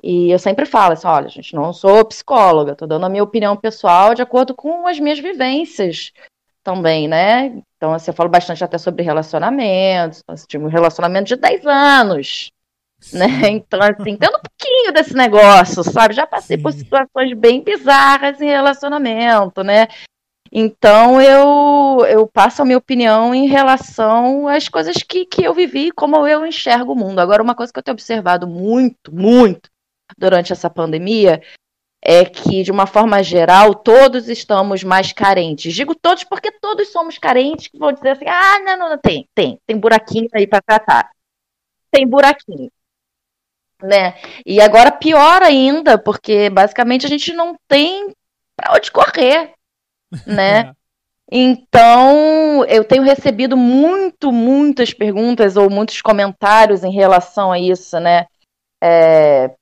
E eu sempre falo assim, olha, gente, não sou psicóloga, tô dando a minha opinião pessoal de acordo com as minhas vivências também, né? Então, assim, eu falo bastante até sobre relacionamentos. Então, assim, tive um relacionamento de 10 anos, né? Então, assim, tendo um pouquinho desse negócio, sabe? Já passei Sim. por situações bem bizarras em relacionamento, né? Então eu, eu passo a minha opinião em relação às coisas que, que eu vivi, como eu enxergo o mundo. Agora, uma coisa que eu tenho observado muito, muito durante essa pandemia é que, de uma forma geral, todos estamos mais carentes. Digo todos porque todos somos carentes, que vão dizer assim, ah, não, não, não, tem, tem, tem buraquinho aí para tratar. Tem buraquinho né? E agora pior ainda, porque basicamente a gente não tem para onde correr, né? Então, eu tenho recebido muito, muitas perguntas ou muitos comentários em relação a isso, né? É,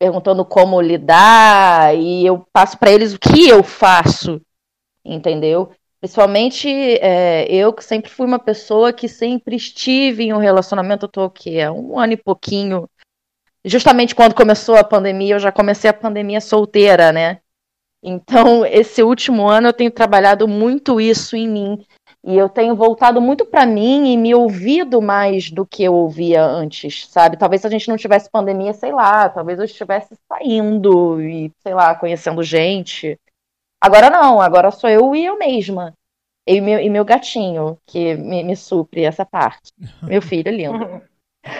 perguntando como lidar, e eu passo para eles o que eu faço, entendeu? Principalmente é, eu, que sempre fui uma pessoa que sempre estive em um relacionamento, eu tô aqui há um ano e pouquinho justamente quando começou a pandemia, eu já comecei a pandemia solteira, né? Então, esse último ano eu tenho trabalhado muito isso em mim. E eu tenho voltado muito para mim e me ouvido mais do que eu ouvia antes, sabe? Talvez se a gente não tivesse pandemia, sei lá, talvez eu estivesse saindo e, sei lá, conhecendo gente. Agora não, agora sou eu e eu mesma. E meu, e meu gatinho, que me, me supre essa parte. Meu filho lindo.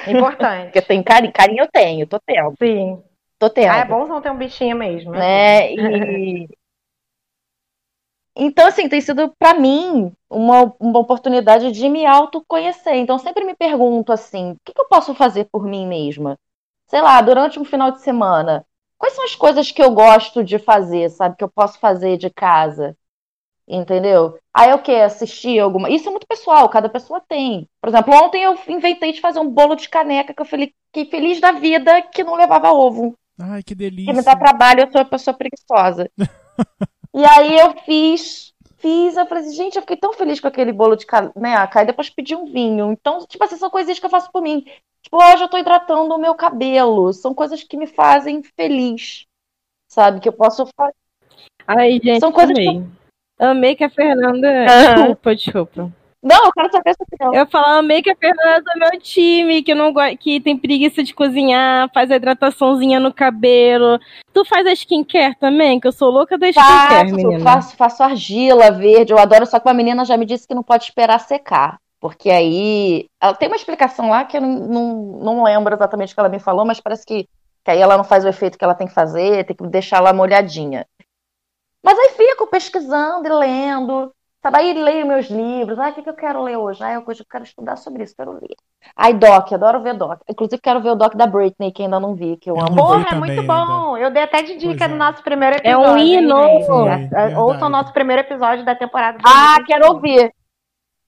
Importante. Porque tem carinho, carinho eu tenho, tô tendo. Sim. Tô tendo. Ah, é bom não ter um bichinho mesmo. Né? E... Então, assim, tem sido para mim uma, uma oportunidade de me autoconhecer. Então, sempre me pergunto assim: o que, que eu posso fazer por mim mesma? Sei lá, durante um final de semana, quais são as coisas que eu gosto de fazer, sabe? Que eu posso fazer de casa? Entendeu? Aí eu que assistir alguma. Isso é muito pessoal, cada pessoa tem. Por exemplo, ontem eu inventei de fazer um bolo de caneca que eu fiquei feliz da vida que não levava ovo. Ai, que delícia. Que me dá trabalho, eu sou uma pessoa preguiçosa. e aí eu fiz, fiz, eu falei assim, gente, eu fiquei tão feliz com aquele bolo de caneca, e depois pedi um vinho. Então, tipo assim, são coisas que eu faço por mim. Tipo, hoje eu tô hidratando o meu cabelo. São coisas que me fazem feliz. Sabe? Que eu posso fazer. Ai, gente, São coisas amei. que Amei que a Fernanda. Desculpa, desculpa. Não, eu quero saber essa opinião. Eu falo, amei que a Fernanda é do meu time, que, não go... que tem preguiça de cozinhar, faz a hidrataçãozinha no cabelo. Tu faz a skincare também? Que eu sou louca da skincare, Faço, menina. faço, faço argila verde, eu adoro, só que uma menina já me disse que não pode esperar secar. Porque aí. Ela tem uma explicação lá que eu não, não, não lembro exatamente o que ela me falou, mas parece que, que aí ela não faz o efeito que ela tem que fazer, tem que deixar ela molhadinha. Mas aí fico pesquisando e lendo. Sabe, aí leio meus livros. Ah, o que, que eu quero ler hoje? Ah, eu quero estudar sobre isso, quero ler. Ai, Doc, adoro ver Doc. Inclusive, quero ver o Doc da Britney, que ainda não vi, que eu Eu amo. Porra, é muito bom. Eu dei até de dica Pois é. no nosso primeiro É um episódio. hino. Foi, É, verdade. Ouça o nosso primeiro episódio da temporada. Ah, 2021. quero ouvir.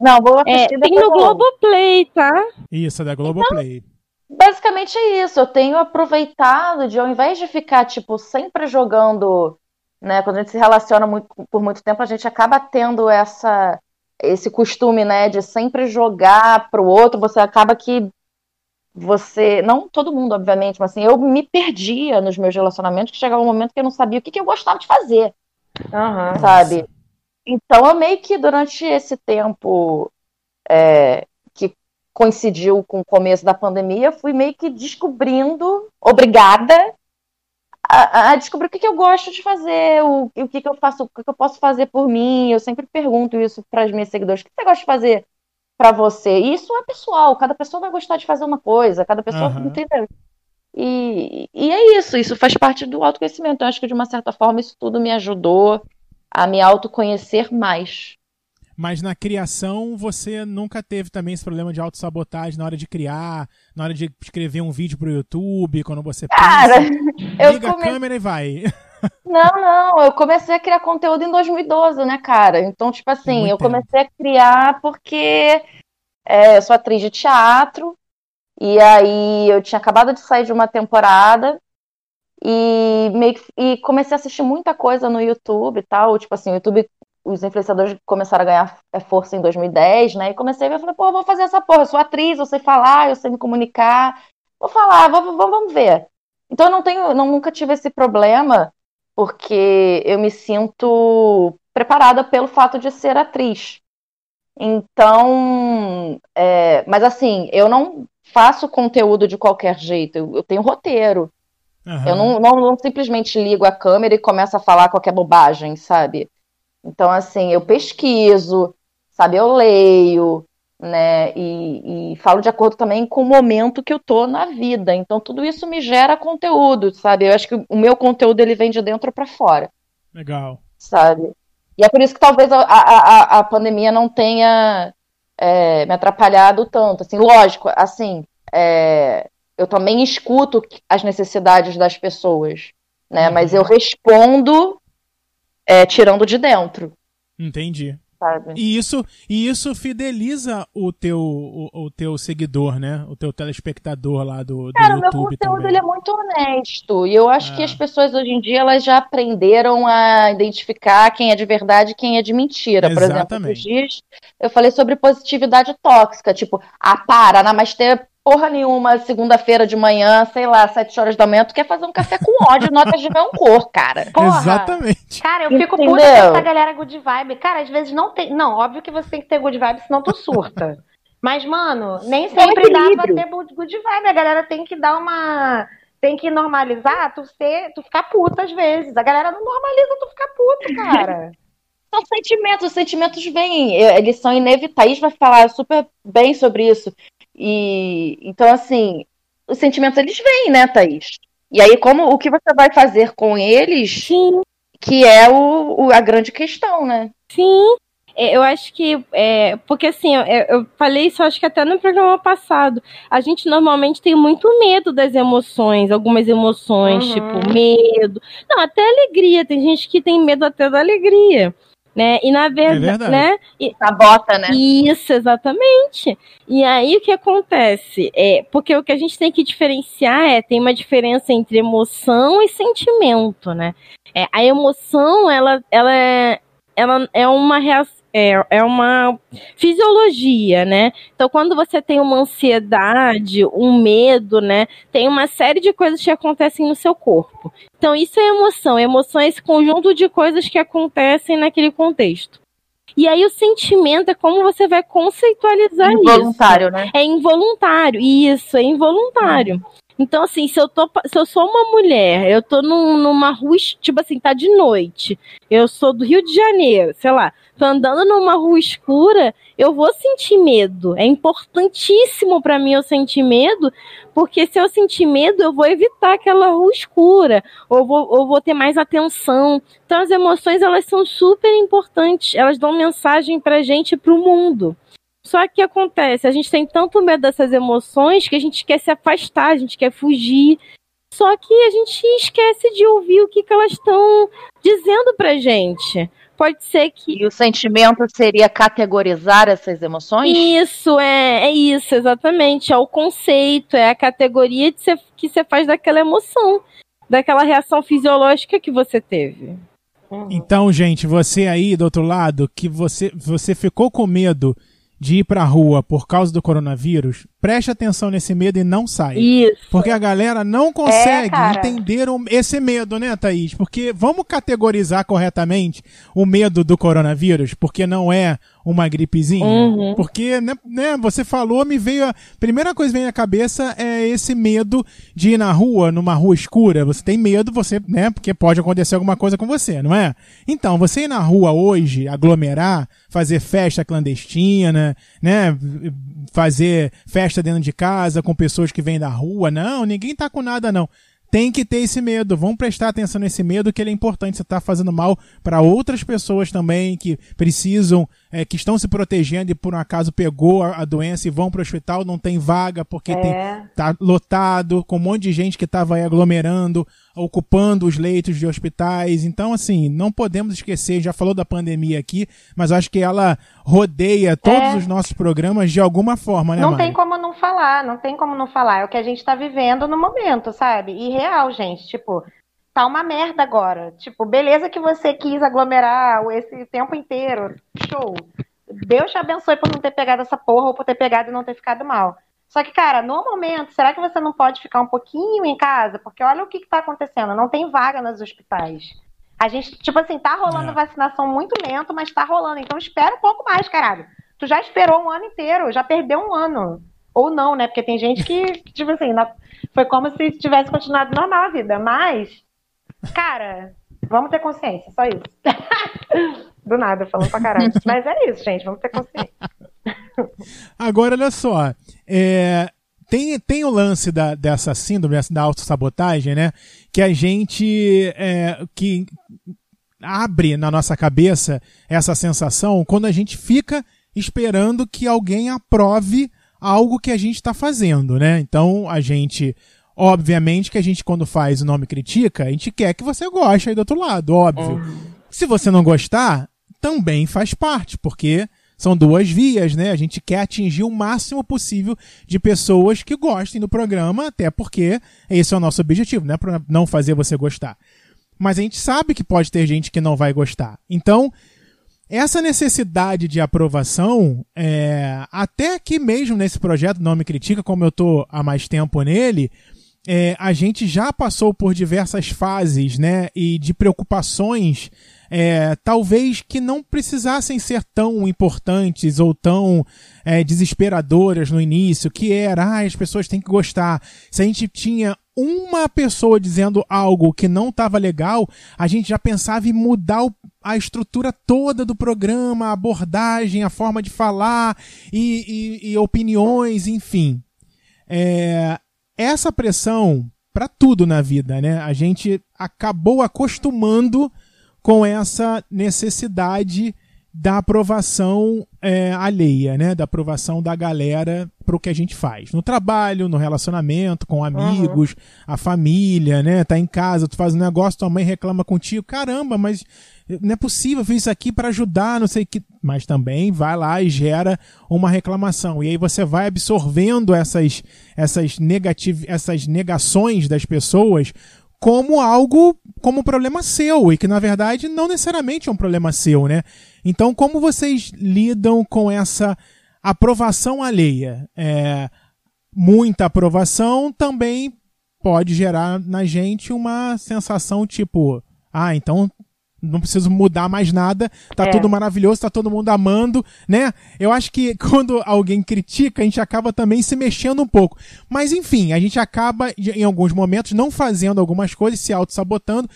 Não, vou É, assistir tem depois no. Globoplay, tá? Isso, é da Globoplay. Basicamente é isso. Eu tenho aproveitado de, ao invés de ficar, tipo, sempre jogando, né? Quando a gente se relaciona muito- por muito tempo, a gente acaba tendo essa, esse costume, né? De sempre jogar pro outro. Você acaba que você. Não todo mundo, obviamente, mas assim, eu me perdia nos meus relacionamentos, que chegava um momento que eu não sabia o que, que eu gostava de fazer Aham. sabe? Então eu meio que durante esse tempo é, que coincidiu com o começo da pandemia, fui meio que descobrindo, obrigada, a, a descobrir o que, que eu gosto de fazer, o, o que, que eu faço, o que, que eu posso fazer por mim. Eu sempre pergunto isso para as minhas seguidores: o que você gosta de fazer para você? E isso é pessoal, cada pessoa vai gostar de fazer uma coisa, cada pessoa, Aham. entendeu? E, e é isso, isso faz parte do autoconhecimento. Eu acho que de uma certa forma isso tudo me ajudou a me autoconhecer mais. Mas na criação você nunca teve também esse problema de autossabotagem na hora de criar, na hora de escrever um vídeo pro YouTube, quando você Cara, pensa, eu liga come- a câmera e vai. Não, não, eu comecei a criar conteúdo em 2012, né, cara? Então, tipo assim, Muito eu tempo. comecei a criar porque é, eu sou atriz de teatro, e aí eu tinha acabado de sair de uma temporada e meio que, e comecei a assistir muita coisa no YouTube e tal. Tipo assim, o YouTube, os influenciadores começaram a ganhar é, força em 2010, né? E comecei a ver, eu falei, pô, eu vou fazer essa porra, eu sou atriz, eu sei falar, eu sei me comunicar, vou falar, vamos, vamos, ver. Então eu não tenho, não, nunca tive esse problema, porque eu me sinto preparada pelo fato de ser atriz. Então, é, mas assim, eu não faço conteúdo de qualquer jeito, eu, eu tenho roteiro. Aham. Eu não, não, não simplesmente ligo a câmera e começo a falar qualquer bobagem, sabe? Então, assim, eu pesquiso, sabe? Eu leio, né? E, e falo de acordo também com o momento que eu tô na vida. Então, tudo isso me gera conteúdo, sabe? Eu acho que o meu conteúdo ele vem de dentro para fora, Legal. sabe? E é por isso que talvez a, a, a- pandemia não tenha é, me atrapalhado tanto. Assim, lógico, assim, é, eu também escuto as necessidades das pessoas, né? Mas eu respondo é, tirando de dentro, Entendi. sabe? E isso, e isso fideliza o teu, o, o teu seguidor, né? O teu telespectador lá do, do Cara, o meu YouTube conteúdo também. ele é muito honesto. E eu acho que Ah. as pessoas hoje em dia elas já aprenderam a identificar quem é de verdade e quem é de mentira. Por exemplo, Exatamente. esses dias eu falei sobre positividade tóxica. Tipo, ah, para, namastê, porra nenhuma, segunda-feira de manhã, sei lá, sete horas da manhã, tu quer fazer um café com ódio, notas de rancor, cara. Porra. Exatamente. Cara, eu fico Entendeu? puta com essa galera good vibe. Cara, às vezes não tem. Não, óbvio que você tem que ter good vibe, senão tu surta. Mas, mano, nem sempre dá pra ter good vibe. A galera tem que dar uma. Tem que normalizar, tu ser, tu ficar puta às vezes. A galera não normaliza tu ficar puto, cara. São sentimentos, os sentimentos vêm, eles são inevitáveis, vai falar super bem sobre isso. E então, assim, os sentimentos eles vêm, né, Thaís? E aí, como o que você vai fazer com eles, Sim, que é o, o- a grande questão, né? sim. É, Eu acho que. É, porque assim, eu, eu falei isso acho que até no programa passado. A gente normalmente tem muito medo das emoções, algumas emoções, Uhum. tipo medo. Não, até alegria. Tem gente que tem medo até da alegria. Né? E na verdade, verdade. né? Sabota, né? Isso, exatamente. E aí o que acontece? É, porque o que a gente tem que diferenciar é, tem uma diferença entre emoção e sentimento, né? É, a emoção, ela, ela, é, ela é uma reação. É, é uma fisiologia, né? Então, quando você tem uma ansiedade, um medo, né? Tem uma série de coisas que acontecem no seu corpo. Então, isso é emoção. Emoção é esse conjunto de coisas que acontecem naquele contexto. E aí o sentimento é como você vai conceitualizar involuntário, isso. Involuntário, né? É involuntário. Isso, é involuntário. Então, assim, se eu, tô, se eu sou uma mulher, eu tô num, numa rua, tipo assim, tá de noite, eu sou do Rio de Janeiro, sei lá, tô andando numa rua escura, eu vou sentir medo. É importantíssimo para mim eu sentir medo, porque se eu sentir medo, eu vou evitar aquela rua escura, ou vou, ou vou ter mais atenção. Então, as emoções, elas são super importantes, elas dão mensagem pra gente e pro mundo. Só que acontece, a gente tem tanto medo dessas emoções que a gente quer se afastar, a gente quer fugir. Só que a gente esquece de ouvir o que, que elas estão dizendo pra gente. Pode ser que. E o sentimento seria categorizar essas emoções? Isso, é, é isso, exatamente. É o conceito, é a categoria de ser, que você faz daquela emoção, daquela reação fisiológica que você teve. Então, gente, você aí do outro lado, que você, você ficou com medo de ir pra rua por causa do coronavírus, preste atenção nesse medo e não saia. Isso. Porque a galera não consegue É, entender esse medo, né, Thaís? Porque vamos categorizar corretamente o medo do coronavírus, porque não é uma gripezinha. Uhum. Porque, né, né, você falou, me veio. A primeira coisa que vem à cabeça é esse medo de ir na rua, numa rua escura. Você tem medo, você, né? Porque pode acontecer alguma coisa com você, não é? Então, você ir na rua hoje, aglomerar, fazer festa clandestina, né? Fazer festa dentro de casa com pessoas que vêm da rua. Não, ninguém tá com nada, não. Tem que ter esse medo. Vamos prestar atenção nesse medo, que ele é importante. Você está fazendo mal para outras pessoas também que precisam, é, que estão se protegendo e por um acaso pegou a, a doença e vão para o hospital, não tem vaga porque É. tem, tá lotado, com um monte de gente que estava aí aglomerando, ocupando os leitos de hospitais. Então, assim, não podemos esquecer, já falou da pandemia aqui, mas acho que ela rodeia todos É. os nossos programas de alguma forma, né, Não Mari? tem como não falar, não tem como não falar. É o que a gente tá vivendo no momento, sabe? E real, gente. Tipo, tá uma merda agora. Tipo, beleza que você quis aglomerar esse tempo inteiro. Show. Deus te abençoe por não ter pegado essa porra ou por ter pegado e não ter ficado mal. Só que, cara, no momento, será que você não pode ficar um pouquinho em casa? Porque olha o que, que tá acontecendo. Não tem vaga nos hospitais. A gente, tipo assim, tá rolando É. vacinação muito lento, mas tá rolando. Então espera um pouco mais, caralho. Tu já esperou um ano inteiro, já perdeu um ano. Ou não, né? Porque tem gente que, que, tipo assim, na- foi como se tivesse continuado normal a vida. Mas, cara, vamos ter consciência, só isso. Do nada, falando pra caralho. Mas é isso, gente, vamos ter consciência. Agora, olha só. É, tem, tem o lance da, dessa síndrome, da autossabotagem, né? Que a gente. é, que abre na nossa cabeça essa sensação quando a gente fica esperando que alguém aprove algo que a gente está fazendo, né? Então a gente. Obviamente que a gente, quando faz o nome critica, a gente quer que você goste aí do outro lado, óbvio. Se você não gostar, também faz parte, porque são duas vias, né? A gente quer atingir o máximo possível de pessoas que gostem do programa, até porque esse é o nosso objetivo, né? Pra não fazer você gostar. Mas a gente sabe que pode ter gente que não vai gostar. Então, essa necessidade de aprovação, é, até aqui mesmo nesse projeto Não Me Critica, como eu tô há mais tempo nele, é, a gente já passou por diversas fases, né, e de preocupações, é, talvez que não precisassem ser tão importantes ou tão é, desesperadoras no início, que era, ah, as pessoas têm que gostar. Se a gente tinha uma pessoa dizendo algo que não estava legal, a gente já pensava em mudar a estrutura toda do programa, a abordagem, a forma de falar e, e- e opiniões, enfim. É, essa pressão para tudo na vida, né? A gente acabou acostumando com essa necessidade da aprovação é, alheia, né? Da aprovação da galera pro que a gente faz. No trabalho, no relacionamento, com amigos, a família, né? Tá em casa, tu faz um negócio, tua mãe reclama contigo. Caramba, mas não é possível, eu fiz isso aqui para ajudar, não sei o que. Mas também vai lá e gera uma reclamação. E aí você vai absorvendo essas, essas, negativ... essas negações das pessoas como algo, como um problema seu, e que na verdade não necessariamente é um problema seu, né? Então, como vocês lidam com essa aprovação alheia? É, muita aprovação também pode gerar na gente uma sensação tipo, ah, então não preciso mudar mais nada, tá É. tudo maravilhoso, tá todo mundo amando, né? Eu acho que quando alguém critica, a gente acaba também se mexendo um pouco. Mas enfim, a gente acaba em alguns momentos não fazendo algumas coisas, se auto-sabotando,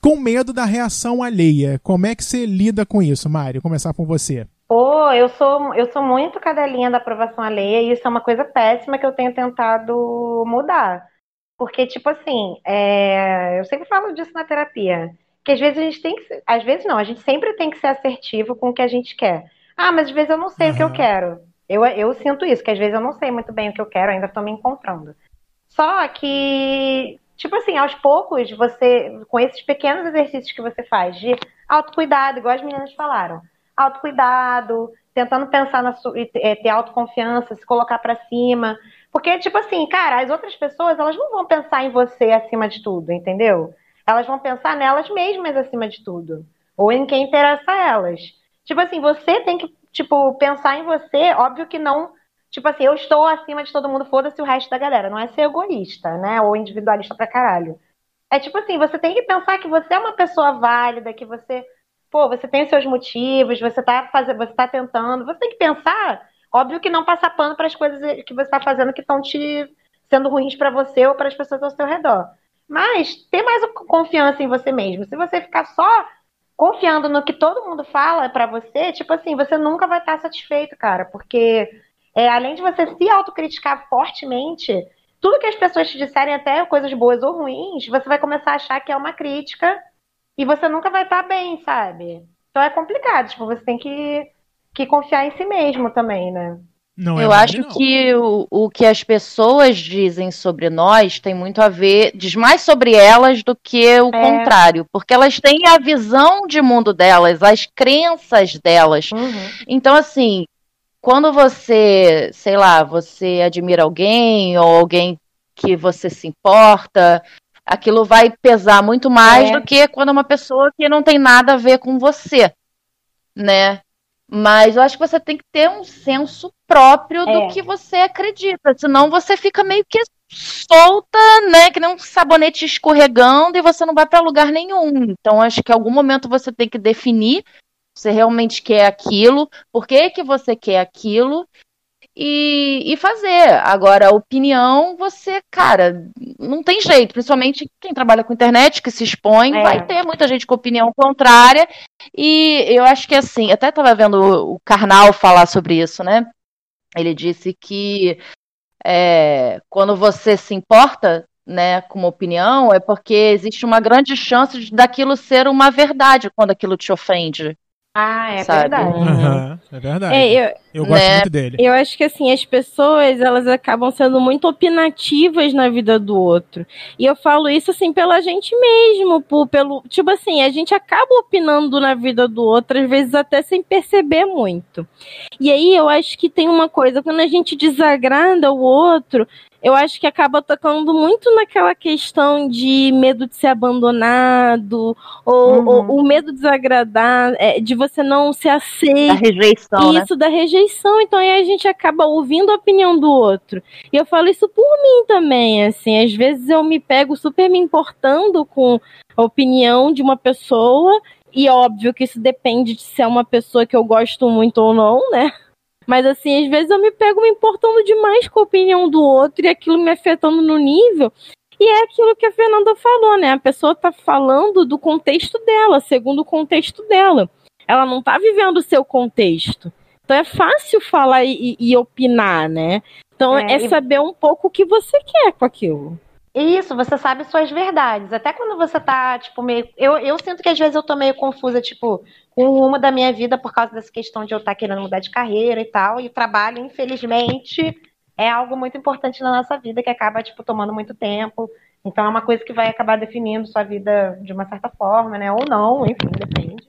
com medo da reação alheia. Como é que você lida com isso, Mário? Começar com você. Pô, eu sou, eu sou muito cadelinha da aprovação alheia e isso é uma coisa péssima que eu tenho tentado mudar. Porque, tipo assim, é, eu sempre falo disso na terapia, que às vezes a gente tem que, às vezes não, a gente sempre tem que ser assertivo com o que a gente quer. Ah, mas às vezes eu não sei o que eu quero. Eu, eu sinto isso, que às vezes eu não sei muito bem o que eu quero, ainda estou me encontrando. Só que, tipo assim, aos poucos, você, com esses pequenos exercícios que você faz de autocuidado, igual as meninas falaram, autocuidado, tentando pensar na sua, ter é, ter autoconfiança, se colocar pra cima. Porque, tipo assim, cara, as outras pessoas, elas não vão pensar em você acima de tudo, entendeu? Elas vão pensar nelas mesmas acima de tudo. Ou em quem interessa a elas. Tipo assim, você tem que, tipo, pensar em você, óbvio que não. Tipo assim, eu estou acima de todo mundo, foda-se o resto da galera. Não é ser egoísta, né? Ou individualista pra caralho. É tipo assim, você tem que pensar que você é uma pessoa válida, que você, pô, você tem os seus motivos, você tá fazendo, você tá tentando, você tem que pensar, óbvio que não passar pano para as coisas que você tá fazendo que estão te sendo ruins pra você ou para as pessoas ao seu redor. Mas ter mais confiança em você mesmo. Se você ficar só confiando no que todo mundo fala pra você, tipo assim, você nunca vai estar satisfeito, cara, porque é, além de você se autocriticar fortemente, tudo que as pessoas te disserem, até coisas boas ou ruins, você vai começar a achar que é uma crítica e você nunca vai estar bem, sabe? Então é complicado, tipo, você tem que, que confiar em si mesmo também, né? Não é Eu mole, acho não. que o, o que as pessoas dizem sobre nós tem muito a ver, diz mais sobre elas do que o É. contrário, porque elas têm a visão de mundo delas, as crenças delas. Uhum. Então, assim, quando você, sei lá, você admira alguém ou alguém que você se importa, aquilo vai pesar muito mais É. do que quando é uma pessoa que não tem nada a ver com você, né? Mas eu acho que você tem que ter um senso próprio É. do que você acredita, senão você fica meio que solta, né, que nem um sabonete escorregando e você não vai para lugar nenhum. Então acho que em algum momento você tem que definir se realmente quer aquilo, por que que você quer aquilo e, e fazer. Agora, a opinião, você, cara, não tem jeito, principalmente quem trabalha com internet, que se expõe, É. vai ter muita gente com opinião contrária. E eu acho que assim, até estava vendo o Karnal falar sobre isso, né? Ele disse que é, quando você se importa, né, com uma opinião, é porque existe uma grande chance de daquilo ser uma verdade quando aquilo te ofende. Ah, é Sabe? verdade. Aham, é verdade. É, eu, eu gosto né? muito dele. Eu acho que assim, as pessoas, elas acabam sendo muito opinativas na vida do outro. E eu falo isso assim pela gente mesmo, por, pelo, tipo assim, a gente acaba opinando na vida do outro, às vezes até sem perceber muito. E aí eu acho que tem uma coisa, quando a gente desagrada o outro, eu acho que acaba tocando muito naquela questão de medo de ser abandonado, ou, Uhum. ou o medo de desagradar, é, de você não ser Da aceito. rejeição, né? Isso da rejeição, então aí a gente acaba ouvindo a opinião do outro. E eu falo isso por mim também, assim, às vezes eu me pego super me importando com a opinião de uma pessoa, e óbvio que isso depende de se é uma pessoa que eu gosto muito ou não, né? Mas assim, às vezes eu me pego me importando demais com a opinião do outro e aquilo me afetando no nível. E é aquilo que a Fernanda falou, né? A pessoa tá falando do contexto dela, segundo o contexto dela. Ela não tá vivendo o seu contexto. Então é fácil falar e, e opinar, né? Então É, é, e- saber um pouco o que você quer com aquilo. Isso, você sabe suas verdades. Até quando você tá, tipo, meio. Eu, eu sinto que às vezes eu tô meio confusa, tipo, com o rumo da minha vida por causa dessa questão de eu estar querendo mudar de carreira e tal. E o trabalho, infelizmente, é algo muito importante na nossa vida que acaba, tipo, tomando muito tempo. Então é uma coisa que vai acabar definindo sua vida de uma certa forma, né? Ou não, enfim, depende.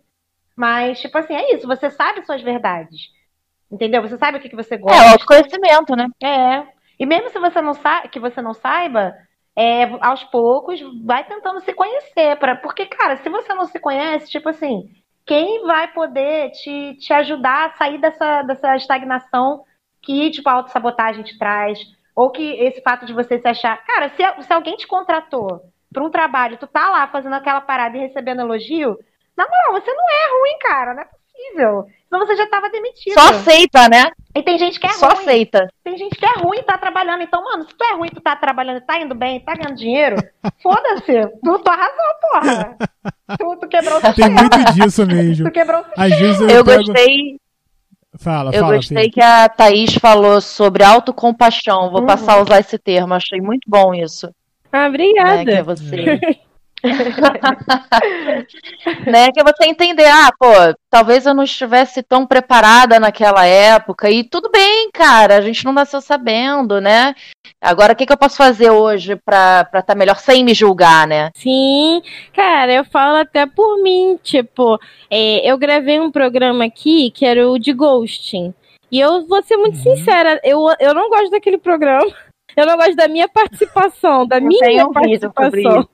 Mas, tipo assim, é isso, você sabe suas verdades. Entendeu? Você sabe o que, que você É, o gosta. autoconhecimento, né? É. E mesmo se você não sabe, que você não saiba, é, aos poucos, vai tentando se conhecer. Pra, porque, cara, se você não se conhece, tipo assim, quem vai poder te, te ajudar a sair dessa, dessa estagnação que, tipo, a autossabotagem te traz? Ou que esse fato de você se achar. Cara, se, se alguém te contratou para um trabalho, tu tá lá fazendo aquela parada e recebendo elogio, na moral, você não é ruim, cara, não é possível. Senão você já tava demitido. Só aceita, né? E tem gente que é Só ruim. aceita. Tem gente que é ruim e tá trabalhando. Então, mano, se tu é ruim, tu tá trabalhando, tá indo bem, tá ganhando dinheiro, foda-se. Tu, tu arrasou, porra. Tu, tu quebrou o Tem sistema. muito disso mesmo. Tu quebrou o sistema. Às vezes eu, Eu pego... gostei, Fala, eu fala, gostei que a Thaís falou sobre autocompaixão. Vou Uhum. passar a usar esse termo. Achei muito bom isso. Ah, Né? Que é obrigada. você. né? Que você entender, ah, pô, talvez eu não estivesse tão preparada naquela época. E tudo bem, cara, a gente não nasceu sabendo, né? Agora, o que, que eu posso fazer hoje pra estar melhor sem me julgar, né? Sim, cara, eu falo até por mim, tipo, é, eu gravei um programa aqui que era o de ghosting. E eu vou ser muito Uhum. sincera, eu, eu não gosto daquele programa. Eu não gosto da minha participação, da Eu minha participação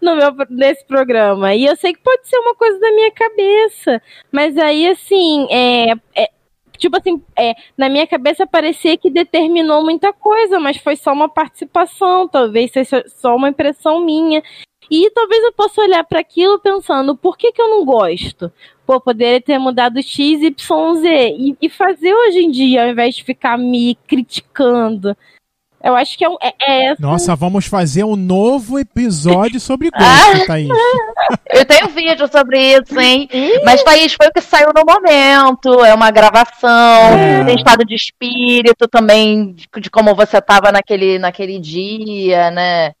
no meu, nesse programa. E eu sei que pode ser uma coisa da minha cabeça. Mas aí, assim, é, é- tipo assim, é, na minha cabeça parecia que determinou muita coisa, mas foi só uma participação, talvez seja só uma impressão minha. E talvez eu possa olhar para aquilo pensando, por que, que eu não gosto? Pô, poderia ter mudado X, Y, Z. E, e fazer hoje em dia, ao invés de ficar me criticando. Eu acho que é, um- é, é essa Nossa, vamos fazer um novo episódio sobre Ah! gosto, Thaís. Eu tenho vídeo sobre isso, hein? Mas, Thaís, foi o que saiu no momento, é uma gravação, É. tem estado de espírito também, de, de como você estava naquele, naquele dia, né?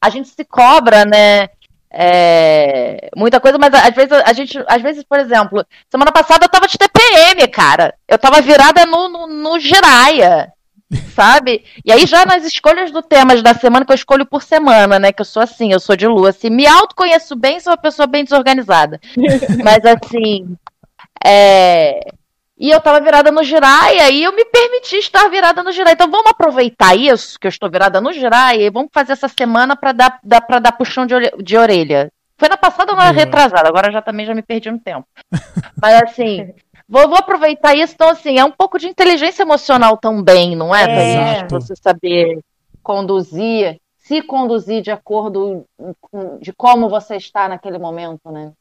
A gente se cobra, né? é, muita coisa, mas às vezes a gente, às vezes, por exemplo, semana passada eu tava de TPM, cara. Eu tava virada no, no, no giraia, sabe? E aí já nas escolhas do temas da semana, que eu escolho por semana, né? Que eu sou assim, eu sou de lua. Assim, me autoconheço bem, sou uma pessoa bem desorganizada. Mas assim, é... E eu tava virada no giraia e eu me permiti estar virada no giraia. Então vamos aproveitar isso, que eu estou virada no giraia, e vamos fazer essa semana para dar, dar, pra dar puxão de, orelha- de orelha. Foi na passada ou na Boa. retrasada? Agora já também já me perdi no tempo. Mas assim, vou, vou aproveitar isso. Então, assim, é um pouco de inteligência emocional também, não é, É. Você saber conduzir, se conduzir de acordo com de como você está naquele momento, né?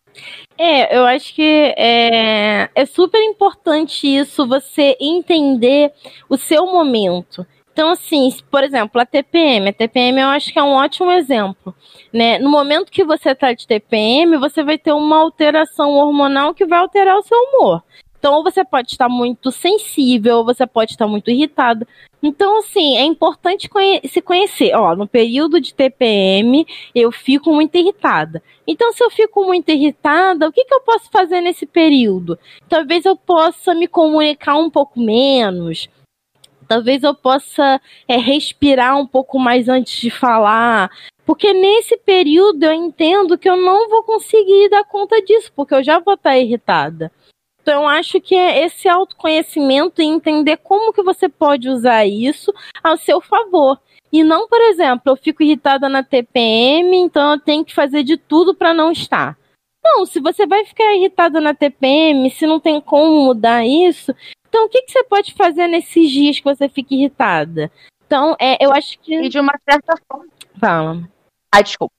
É, eu acho que é, é super importante isso, você entender o seu momento. Então, assim, se- por exemplo, a TPM. A TPM eu acho que é um ótimo exemplo. Né? No momento que você está de TPM, você vai ter uma alteração hormonal que vai alterar o seu humor. Então, você pode estar muito sensível, você pode estar muito irritado. Então, assim, é importante conhe- se conhecer. Ó, no período de TPM, eu fico muito irritada. Então, se eu fico muito irritada, o que, que eu posso fazer nesse período? Talvez eu possa me comunicar um pouco menos. Talvez eu possa é, respirar um pouco mais antes de falar. Porque nesse período eu entendo que eu não vou conseguir dar conta disso, porque eu já vou estar irritada. Então, eu acho que é esse autoconhecimento e entender como que você pode usar isso ao seu favor. E não, por exemplo, eu fico irritada na TPM, então eu tenho que fazer de tudo para não estar. Não, se você vai ficar irritada na TPM, se não tem como mudar isso, então o que, que você pode fazer nesses dias que você fica irritada? Então, é, eu acho E que. de uma certa forma. Fala. Ai, desculpa.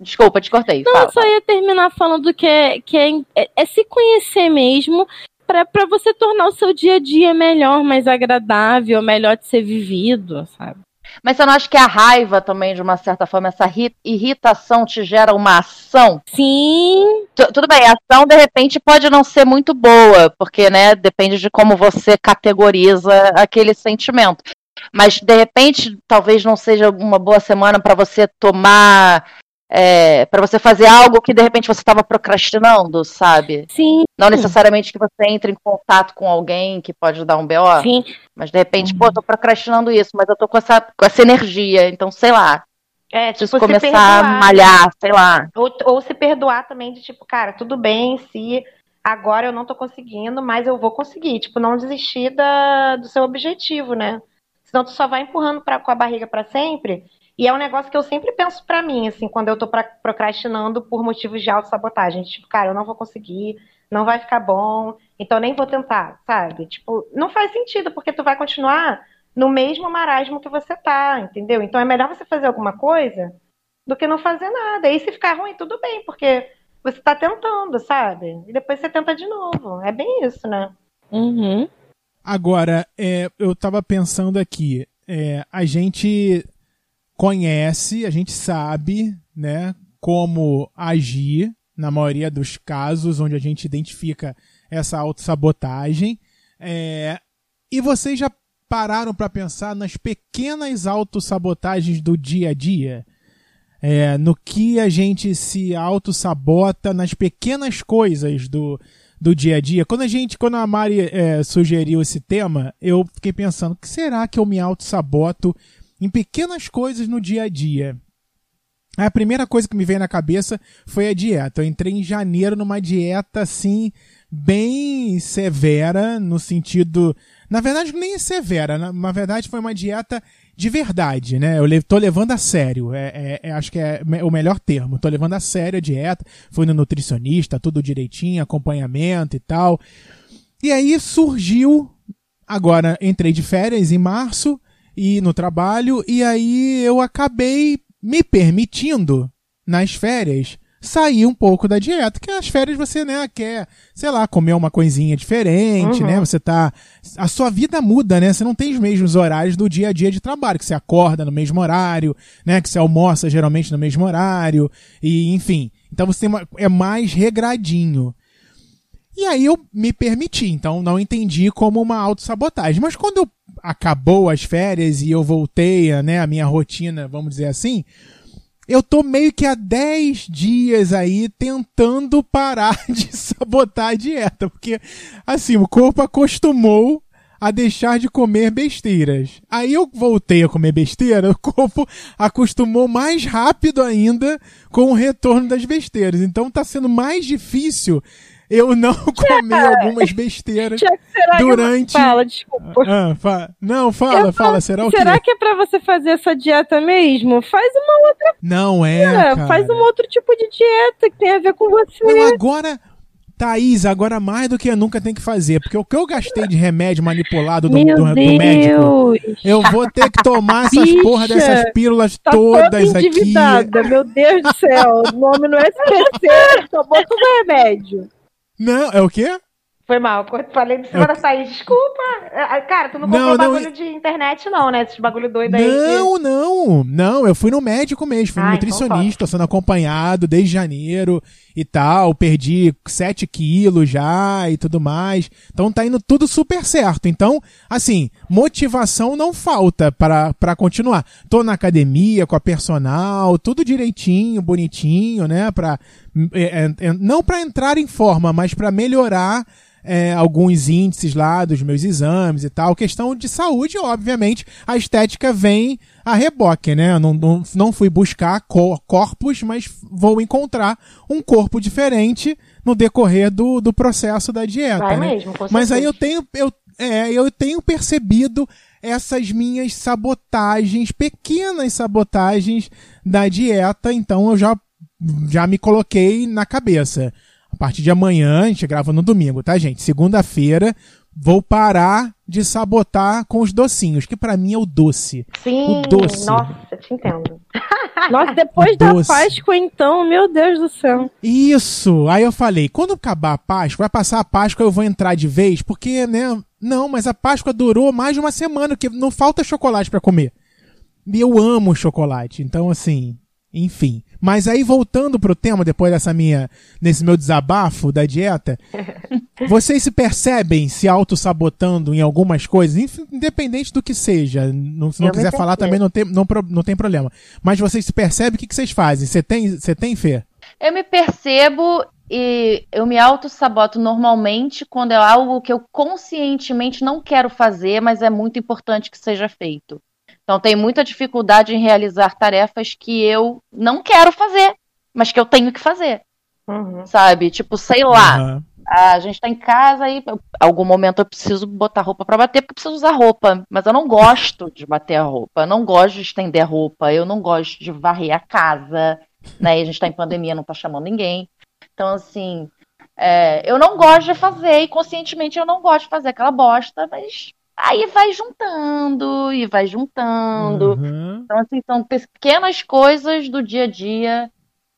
Desculpa, te cortei. Não, Fala. eu só ia terminar falando que é, que é, é- é se conhecer mesmo para você tornar o seu dia a dia melhor, mais agradável, melhor de ser vivido, sabe? Mas você não acha que a raiva também, de uma certa forma, essa ri- irritação te gera uma ação? Sim, Tu- tudo bem, a ação de repente pode não ser muito boa, porque, né, depende de como você categoriza aquele sentimento. Mas de repente, talvez não seja uma boa semana para você tomar, para você fazer algo que de repente você estava procrastinando, sabe? sim, Não necessariamente que você entre em contato com alguém que pode dar um BO. sim. Mas de repente, pô, tô procrastinando isso, mas eu tô com essa, com essa energia, então sei lá, É, preciso tipo, se começar perdoar. a malhar, sei lá. Ou, ou se perdoar também de tipo, cara, tudo bem se agora eu não tô conseguindo, mas eu vou conseguir. Tipo, não desistir da, do seu objetivo, né? Senão tu só vai empurrando pra, com a barriga pra sempre E é um negócio que eu sempre penso pra mim, assim, quando eu tô pra- procrastinando por motivos de autossabotagem. Tipo, cara, eu não vou conseguir, não vai ficar bom, então nem vou tentar, sabe? Tipo, não faz sentido, porque tu vai continuar no mesmo marasmo que você tá, entendeu? Então é melhor você fazer alguma coisa do que não fazer nada. E se ficar ruim, tudo bem, porque você tá tentando, sabe? E depois você tenta de novo. É bem isso, né? Uhum. Agora, é, eu tava pensando aqui, é, a gente conhece, a gente sabe, né, como agir na maioria dos casos onde a gente identifica essa autossabotagem. É, e vocês já pararam para pensar nas pequenas autossabotagens do dia a dia? É, no que a gente se autossabota nas pequenas coisas do, do dia a dia. Quando a gente, quando a Mari é, sugeriu esse tema, eu fiquei pensando, que será que eu me auto-saboto em pequenas coisas no dia a dia? A primeira coisa que me veio na cabeça foi a dieta. Eu entrei em janeiro numa dieta assim, bem severa, no sentido. Na verdade, nem severa, na, verdade foi uma dieta de verdade, né? Eu le- tô levando a sério. É, é- é- acho que é o melhor termo. Tô levando a sério a dieta. Fui no nutricionista, tudo direitinho, acompanhamento e tal. E aí surgiu. Agora entrei de férias em março e no trabalho, e aí eu acabei me permitindo, nas férias, sair um pouco da dieta. Que as férias você, né, quer, sei lá, comer uma coisinha diferente, Uhum. né? Você tá. A sua vida muda, né? Você não tem os mesmos horários do dia a dia de trabalho, que você acorda no mesmo horário, né? Que você almoça geralmente no mesmo horário, e enfim. Então você tem uma, é mais regradinho. E aí eu me permiti, então não entendi como uma autossabotagem. Mas quando acabou as férias e eu voltei né, a minha rotina, vamos dizer assim, eu tô meio que há 10 dias aí tentando parar de sabotar a dieta. Porque, assim, o corpo acostumou a deixar de comer besteiras. Aí eu voltei a comer besteira, o corpo acostumou mais rápido ainda com o retorno das besteiras. Então tá sendo mais difícil eu não comer algumas besteiras será durante. que... Fala, desculpa. Ah, fa- Não, fala, Eu fala, será o Será quê? que é pra você fazer essa dieta mesmo? Faz uma outra, Não é, cara. faz um outro tipo de dieta que tem a ver com você. Não, agora, Thaís, agora mais do que nunca tem que fazer, porque o que eu gastei de remédio manipulado do, Meu do- do médico, Deus. eu vou ter que tomar essas Bicha, porra dessas pílulas Tá toda todas aqui. meu Deus do céu. O nome não é SPC, tomou tudo remédio. Não, é o quê? Foi mal, eu falei de cima Eu- Thaís. Desculpa. Ah, Cara, tu não Não, comprou não, bagulho de internet, não, né? Esses bagulho doido aí. que- Não, não, não, eu fui no médico mesmo, fui no Ah, então nutricionista, sendo acompanhado desde janeiro e tal, perdi 7 quilos já e tudo mais, então tá indo tudo super certo, então, assim, motivação não falta para para continuar, tô na academia com a personal, tudo direitinho, bonitinho, né, pra, é, é, é, não para entrar em forma, mas para melhorar é, alguns índices lá dos meus exames e tal. Questão de saúde, obviamente, a estética vem a reboque, né? Eu Não, não, não fui buscar cor- corpos, mas vou encontrar um corpo diferente no decorrer do, do processo da dieta. Vai né? mesmo, Mas aí eu tenho, eu, é, eu tenho percebido essas minhas sabotagens, pequenas sabotagens da dieta, então eu já, já me coloquei na cabeça. A partir de amanhã, a gente grava no domingo, tá, gente? Segunda-feira, vou parar de sabotar com os docinhos, que pra mim é o doce. Sim, o doce. nossa, te entendo. Nossa, depois da. Páscoa, então, meu Deus do céu. Isso! Aí eu falei, quando acabar a Páscoa, vai passar a Páscoa, eu vou entrar de vez, porque, né? Não, mas a Páscoa durou mais de uma semana, que não falta chocolate pra comer. E eu amo chocolate, então assim, enfim. Mas aí voltando pro tema, depois dessa minha, nesse meu desabafo da dieta, vocês se percebem se auto-sabotando em algumas coisas, independente do que seja. Não, se não Eu quiser falar também não tem, não, não tem problema. Mas vocês se percebem, o que, que vocês fazem? Você tem, você tem fé? Eu me percebo e eu me auto-saboto normalmente quando é algo que eu conscientemente não quero fazer, mas é muito importante que seja feito. Então, tenho muita dificuldade em realizar tarefas que eu não quero fazer, mas que eu tenho que fazer, Uhum. sabe? Tipo, sei lá, Aham. a gente tá em casa e eu- algum momento eu preciso botar roupa pra bater porque eu preciso usar roupa, mas eu não gosto de bater a roupa, eu não gosto de estender a roupa, eu não gosto de varrer a casa, né? E a gente tá em pandemia, não tá chamando ninguém. Então, assim, é, eu não gosto de fazer e conscientemente eu não gosto de fazer aquela bosta, mas aí vai juntando e vai juntando. Uhum. Então, assim, são pequenas coisas do dia a dia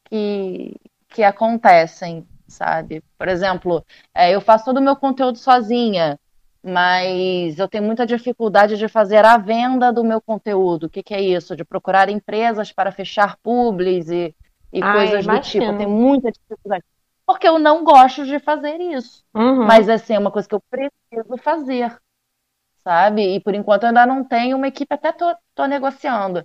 que, que acontecem, sabe? Por exemplo, é, eu faço todo o meu conteúdo sozinha, mas eu tenho muita dificuldade de fazer a venda do meu conteúdo. O que, que é isso? De procurar empresas para fechar publis e, e Ah, coisas do imagino. tipo. Eu tenho muita dificuldade. Porque eu não gosto de fazer isso. Uhum. Mas assim, é uma coisa que eu preciso fazer, sabe? E por enquanto eu ainda não tenho uma equipe, até tô, tô negociando.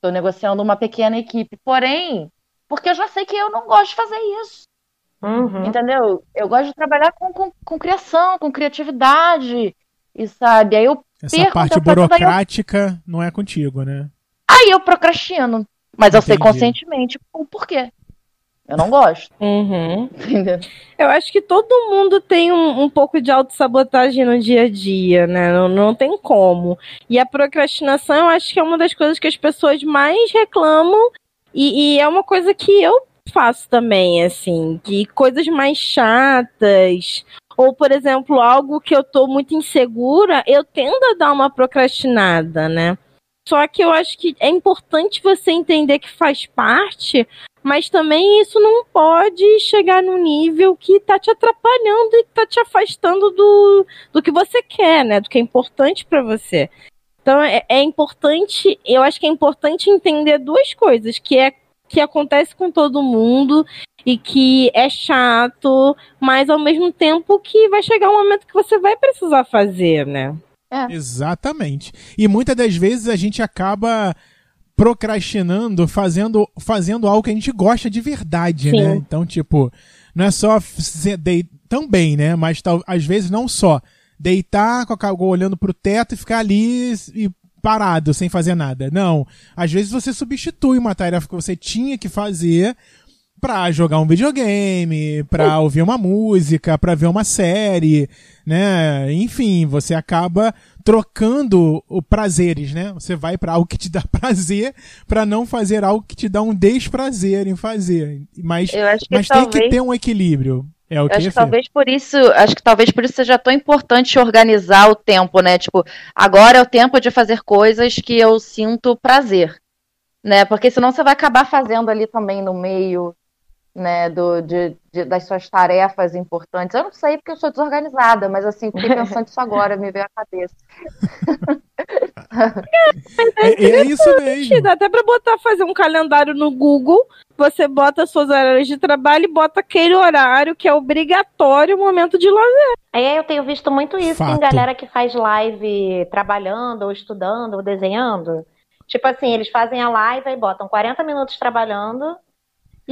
Tô negociando uma pequena equipe. Porém, porque eu já sei que eu não gosto de fazer isso, Uhum. entendeu? Eu gosto de trabalhar com, com, com criação, com criatividade, e sabe? Aí eu, Essa parte daí eu- burocrática não é contigo, né? aí eu procrastino. Mas eu sei Entendi. conscientemente o porquê. Eu não gosto, Uhum. entendeu? Eu acho que todo mundo tem um, um pouco de autossabotagem no dia a dia, né? Não, não tem como. E a procrastinação, eu acho que é uma das coisas que as pessoas mais reclamam. E, e é uma coisa que eu faço também, assim. Que coisas mais chatas. Ou, por exemplo, algo que eu tô muito insegura, eu tendo a dar uma procrastinada, né? Só que eu acho que é importante você entender que faz parte, mas também isso não pode chegar num nível que tá te atrapalhando e tá te afastando do, do que você quer, né? Do que é importante para você. Então é, é importante, eu acho que é importante entender duas coisas, que é que acontece com todo mundo e que é chato, mas ao mesmo tempo que vai chegar um momento que você vai precisar fazer, né? Exatamente. E muitas das vezes a gente acaba procrastinando, fazendo, fazendo algo que a gente gosta de verdade, Sim. né? Então, tipo, não é só se dei- também, né? Mas tal, às vezes não só deitar com a ca- olhando pro teto e ficar ali e parado, sem fazer nada. Não. Às vezes você substitui uma tarefa que você tinha que fazer pra jogar um videogame, pra ouvir uma música, pra ver uma série, né? Enfim, você acaba trocando o prazeres, né? Você vai pra algo que te dá prazer pra não fazer algo que te dá um desprazer em fazer. Mas, mas tem talvez. que ter um equilíbrio. É o que acho que talvez por isso, acho que talvez por isso seja tão importante organizar o tempo, né? Tipo, agora é o tempo de fazer coisas que eu sinto prazer, né? Porque senão você vai acabar fazendo ali também no meio, né, do, de, de- das suas tarefas importantes. Eu não sei porque eu sou desorganizada, mas assim, fiquei pensando isso agora, me veio à cabeça. É, é isso mesmo. Dá até pra botar, fazer um calendário no Google. Você bota suas horários de trabalho e bota aquele horário que é obrigatório o momento de lazer. Aí eu tenho visto muito isso Fato. em galera que faz live trabalhando, ou estudando, ou desenhando. Tipo assim, eles fazem a live e botam 40 minutos trabalhando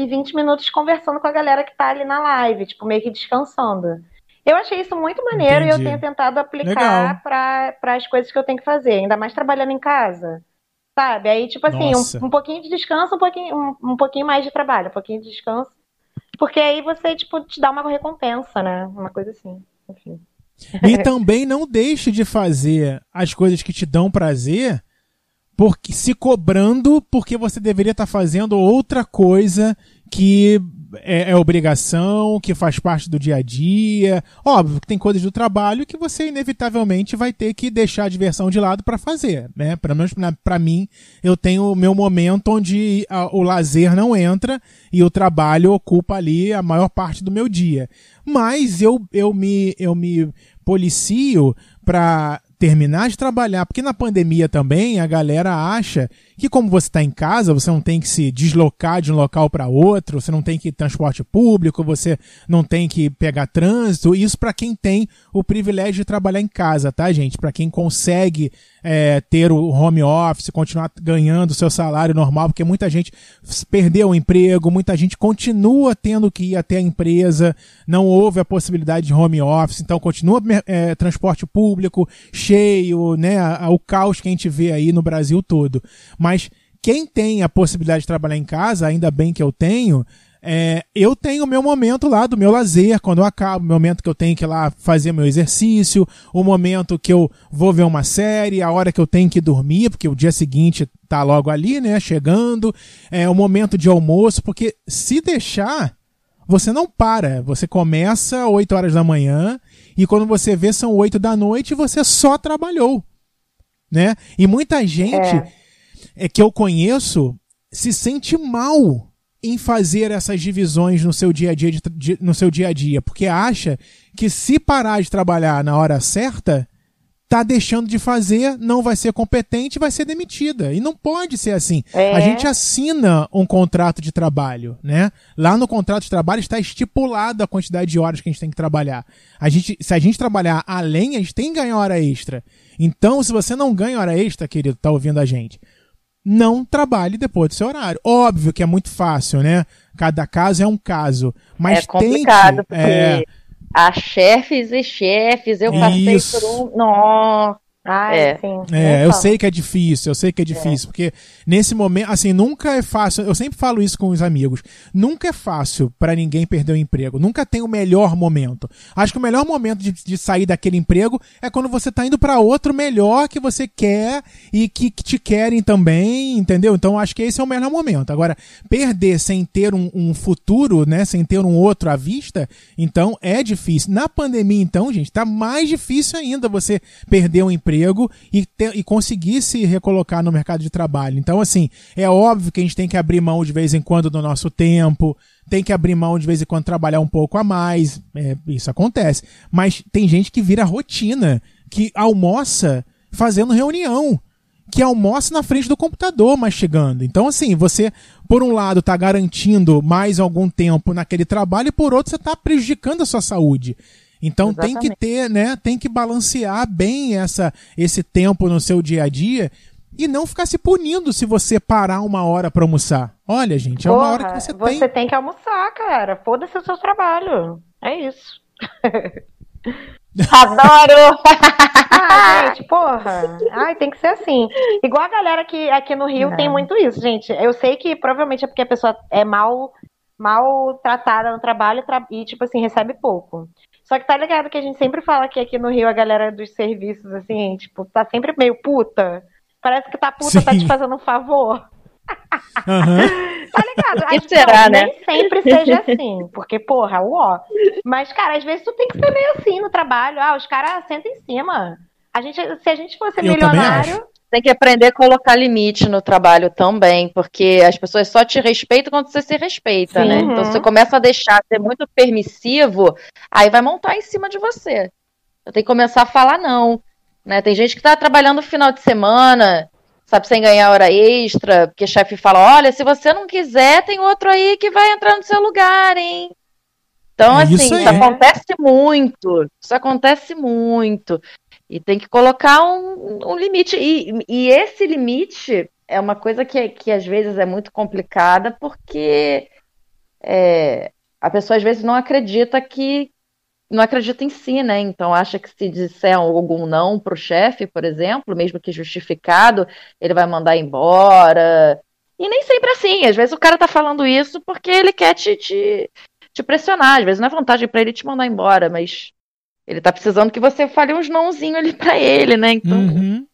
e 20 minutos conversando com a galera que tá ali na live, tipo, meio que descansando. Eu achei isso muito maneiro e eu Entendi. tenho tentado aplicar para as coisas que eu tenho que fazer, ainda mais trabalhando em casa. Sabe? Aí, tipo assim, um, um pouquinho de descanso, um pouquinho, um, um pouquinho mais de trabalho, um pouquinho de descanso. Porque aí você, tipo, te dá uma recompensa, né? Uma coisa assim. Enfim. E também não deixe de fazer as coisas que te dão prazer porque se cobrando porque você deveria estar fazendo outra coisa que é, é obrigação, que faz parte do dia a dia. Óbvio que tem coisas do trabalho que você inevitavelmente vai ter que deixar a diversão de lado para fazer, né? Pelo menos para mim, eu tenho o meu momento onde a- o lazer não entra e o trabalho ocupa ali a maior parte do meu dia. Mas eu, eu me eu me policio para terminar de trabalhar, porque na pandemia também a galera acha que como você está em casa, você não tem que se deslocar de um local para outro, você não tem que ir transporte público, você não tem que pegar trânsito, isso para quem tem o privilégio de trabalhar em casa, tá, gente? Para quem consegue é, ter o home office, continuar ganhando o seu salário normal, porque muita gente perdeu o emprego, muita gente continua tendo que ir até a empresa, não houve a possibilidade de home office, então continua é, transporte público cheio, né, o caos que a gente vê aí no Brasil todo. Mas quem tem a possibilidade de trabalhar em casa, ainda bem que eu tenho, é, eu tenho o meu momento lá do meu lazer, quando eu acabo, o momento que eu tenho que ir lá fazer meu exercício, o momento que eu vou ver uma série, a hora que eu tenho que dormir, porque o dia seguinte tá logo ali, né, chegando, é o momento de almoço, porque se deixar, você não para, você começa 8 horas da manhã e quando você vê são 8 da noite e você só trabalhou, né? E muita gente é. é que eu conheço se sente mal em fazer essas divisões no seu dia a dia, de, de, no seu dia a dia, porque acha que se parar de trabalhar na hora certa, tá deixando de fazer, não vai ser competente, vai ser demitida. E não pode ser assim. É. A gente assina um contrato de trabalho, né? Lá no contrato de trabalho está estipulada a quantidade de horas que a gente tem que trabalhar. A gente, se a gente trabalhar além, a gente tem que ganhar hora extra. Então, se você não ganha hora extra, querido, tá ouvindo a gente, não trabalhe depois do seu horário. Óbvio que é muito fácil, né? Cada caso é um caso. Mas é complicado, tente, porque é... há chefes e chefes, eu passei Isso. por um. Nossa. Ah, é. Sim. É, eu sei que é difícil, eu sei que é difícil, é. porque nesse momento, assim, nunca é fácil. Eu sempre falo isso com os amigos. Nunca é fácil para ninguém perder o emprego. Nunca tem o melhor momento. Acho que o melhor momento de, de sair daquele emprego é quando você tá indo para outro melhor que você quer e que, que, te querem também, entendeu? Então acho que esse é o melhor momento. Agora, perder sem ter um, um futuro, né, sem ter um outro à vista, então é difícil. Na pandemia, então, gente, tá mais difícil ainda você perder um emprego emprego e, ter, e conseguir se recolocar no mercado de trabalho. Então, assim, é óbvio que a gente tem que abrir mão de vez em quando do nosso tempo, tem que abrir mão de vez em quando trabalhar um pouco a mais, é, isso acontece. Mas tem gente que vira rotina, que almoça fazendo reunião que almoça na frente do computador mastigando. Então, assim, você, por um lado, está garantindo mais algum tempo naquele trabalho e por outro, você está prejudicando a sua saúde. Então Exatamente. tem que ter, né? Tem que balancear bem essa, esse tempo no seu dia a dia e não ficar se punindo se você parar uma hora para almoçar. Olha, gente, é Porra, uma hora que você, tem. Você tem que almoçar, cara. Foda-se o seu trabalho. É isso. Adoro! ah, gente, porra. Ai, tem que ser assim. Igual a galera que aqui no Rio não. tem muito isso, gente. Eu sei que provavelmente é porque a pessoa é mal mal tratada no trabalho e, tipo assim, recebe pouco. Só que tá ligado que a gente sempre fala que aqui no Rio a galera dos serviços, assim, tipo, tá sempre meio puta. Parece que tá puta, Sim. tá te fazendo um favor. Uhum. tá ligado? Acho que será, não, né? Nem sempre seja assim, porque, porra, ó. Mas, cara, às vezes tu tem que ser meio assim no trabalho. Ah, os caras sentam em cima. A gente, se a gente fosse Eu milionário, tem que aprender a colocar limite no trabalho também, porque as pessoas só te respeitam quando você se respeita, Sim, né? Então, você começa a deixar ser muito permissivo, aí vai montar em cima de você. Eu tenho que começar a falar não. Né? Tem gente que está trabalhando no final de semana, sabe, sem ganhar hora extra, porque o chefe fala: olha, se você não quiser, tem outro aí que vai entrar no seu lugar, hein? Então, é assim, isso, isso acontece muito. Isso acontece muito. E tem que colocar um, um limite. E, e, esse limite é uma coisa que, que às vezes é muito complicada, porque é, a pessoa às vezes não acredita que. Não acredita em si, né? Então acha que se disser algum não para o chefe, por exemplo, mesmo que justificado, ele vai mandar embora. E nem sempre é assim. Às vezes o cara tá falando isso porque ele quer te, te, te pressionar. Às vezes não é vantagem para ele te mandar embora, mas ele tá precisando que você fale uns nãozinhos ali para ele, né? Então. Uhum.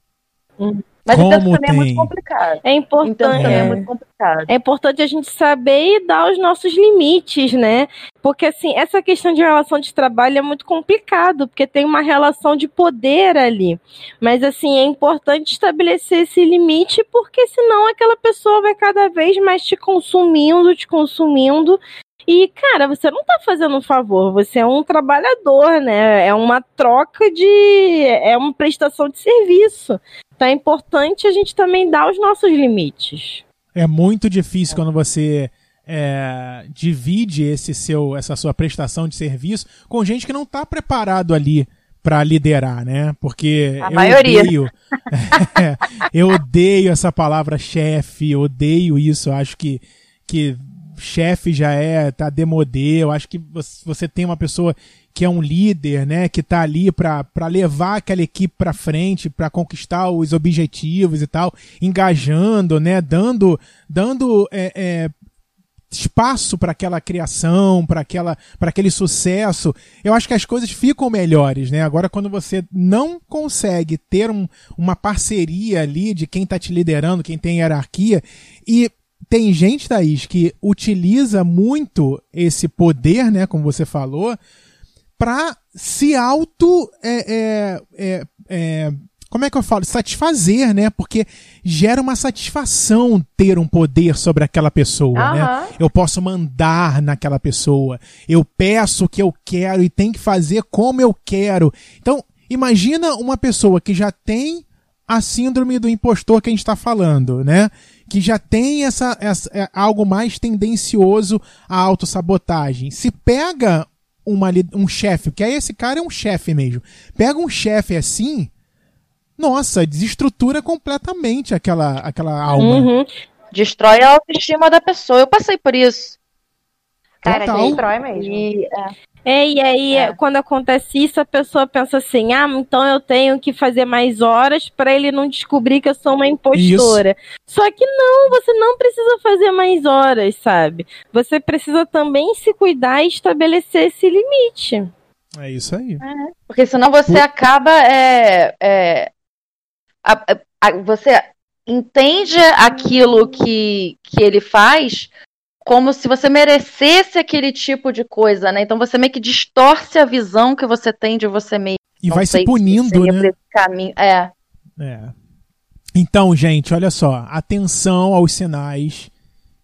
Hum. Mas Como então também é muito complicado. É importante. Então também é. é muito complicado. É importante a gente saber e dar os nossos limites, né? Porque assim, essa questão de relação de trabalho é muito complicado, porque tem uma relação de poder ali. Mas assim, é importante estabelecer esse limite, porque senão aquela pessoa vai cada vez mais te consumindo, te consumindo, e, cara, você não tá fazendo um favor, você é um trabalhador, né? É uma troca de. É uma prestação de serviço. Então é importante a gente também dar os nossos limites. É muito difícil quando você é, divide esse seu, essa sua prestação de serviço com gente que não está preparado ali para liderar, né? Porque a eu maioria. odeio, eu odeio essa palavra chefe, odeio isso. Acho que que chefe já é, tá demodê, eu acho que você tem uma pessoa que é um líder, né, que tá ali para levar aquela equipe para frente, para conquistar os objetivos e tal, engajando, né, dando, dando é, é, espaço para aquela criação, para aquela para aquele sucesso, eu acho que as coisas ficam melhores, né? Agora quando você não consegue ter um, uma parceria ali de quem está te liderando, quem tem hierarquia e tem gente, Thaís, que utiliza muito esse poder, né, como você falou, para se auto é, é, é, é como é que eu falo? Satisfazer, né? Porque gera uma satisfação ter um poder sobre aquela pessoa, Aham. né? Eu posso mandar naquela pessoa. Eu peço o que eu quero e tem que fazer como eu quero. Então, imagina uma pessoa que já tem a síndrome do impostor que a gente está falando, né? Que já tem essa, essa é, algo mais tendencioso à autossabotagem. Se pega uma, um chefe, que aí esse cara é um chefe mesmo. Pega um chefe assim, nossa, desestrutura completamente aquela, aquela alma. Uhum. Destrói a autoestima da pessoa. Eu passei por isso. Cara, Total. destrói mesmo. E, é, É, e aí, É. quando acontece isso, a pessoa pensa assim: ah, então eu tenho que fazer mais horas para ele não descobrir que eu sou uma impostora. Só que não, você não precisa fazer mais horas, sabe? Você precisa também se cuidar e estabelecer esse limite. É isso aí. Porque senão você acaba. É, é, a- a- a- você entende aquilo que, que ele faz como se você merecesse aquele tipo de coisa, né? Então você meio que distorce a visão que você tem de você mesmo. E vai se punindo, seria né? caminho. É. É. Então, gente, olha só, atenção aos sinais,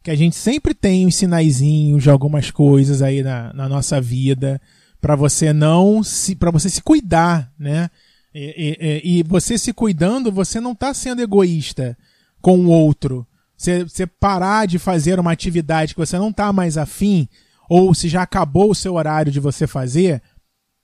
que a gente sempre tem uns sinaizinhos de algumas coisas aí na, na nossa vida, para você não se, para você se cuidar, né? E, e- e você se cuidando, você não tá sendo egoísta com o outro. Você, você parar de fazer uma atividade que você não tá mais afim, ou se já acabou o seu horário de você fazer,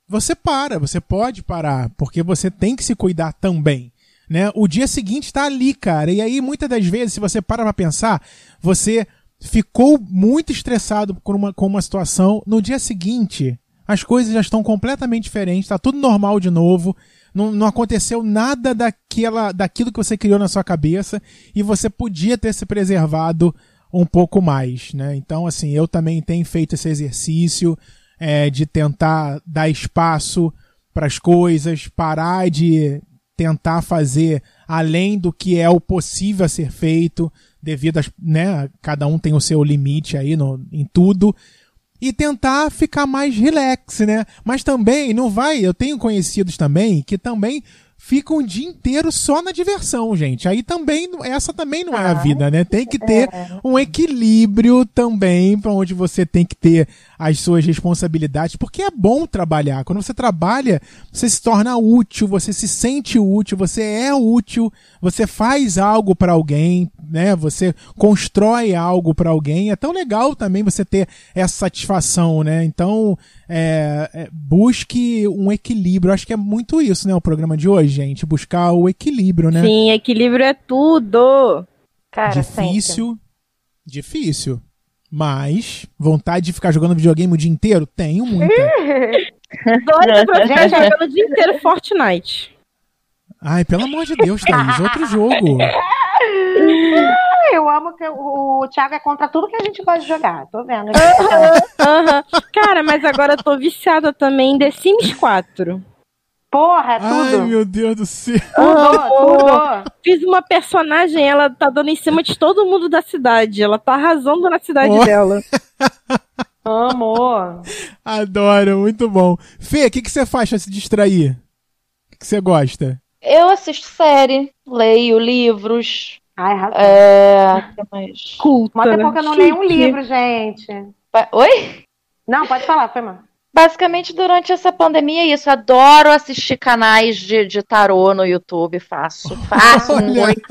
você para, você pode parar, porque você tem que se cuidar também. Né? O dia seguinte está ali, cara. E aí, muitas das vezes, se você para pra pensar, você ficou muito estressado com uma, com uma situação. No dia seguinte, as coisas já estão completamente diferentes, está tudo normal de novo. Não, não aconteceu nada daquela, daquilo que você criou na sua cabeça e você podia ter se preservado um pouco mais, né? Então, assim, eu também tenho feito esse exercício é, de tentar dar espaço para as coisas, parar de tentar fazer além do que é o possível a ser feito, devido a, né, cada um tem o seu limite aí no, em tudo, e tentar ficar mais relax, né? Mas também não vai, eu tenho conhecidos também que também ficam o dia inteiro só na diversão, gente. Aí também, essa também não é a vida, né? Tem que ter um equilíbrio também para onde você tem que ter as suas responsabilidades, porque é bom trabalhar. Quando você trabalha, você se torna útil, você se sente útil, você é útil, você faz algo para alguém, né? Você constrói algo para alguém. É tão legal também você ter essa satisfação, né? Então, é, é, busque um equilíbrio. Acho que é muito isso, né? O programa de hoje, gente. Buscar o equilíbrio, né? Sim, equilíbrio é tudo. Cara, sempre. difícil, difícil. Mas vontade de ficar jogando videogame o dia inteiro? Tenho muita. Doido pra ficar jogando o dia inteiro Fortnite. Ai, pelo amor de Deus, Thaís, outro jogo. Eu amo que o, o Thiago é contra tudo que a gente gosta de jogar. Tô vendo. Aham. Cara, mas agora eu tô viciada também em The Sims 4. Porra, é Ai, tudo. meu Deus do céu. Tudo, tudo. Fiz uma personagem, ela tá dando em cima de todo mundo da cidade. Ela tá arrasando na cidade Oh. dela. Amo. Adoro, muito bom. Fê, o que, que você faz pra se distrair? O que, que você gosta? Eu assisto série, leio livros. Ai, arrasou. É. mais? Culta. Mó tempo eu não leio um livro, gente. Oi? Não, pode falar, foi mal. Basicamente, durante essa pandemia, é isso. Adoro assistir canais de, de tarô no YouTube. Faço. Faço Olha. muito.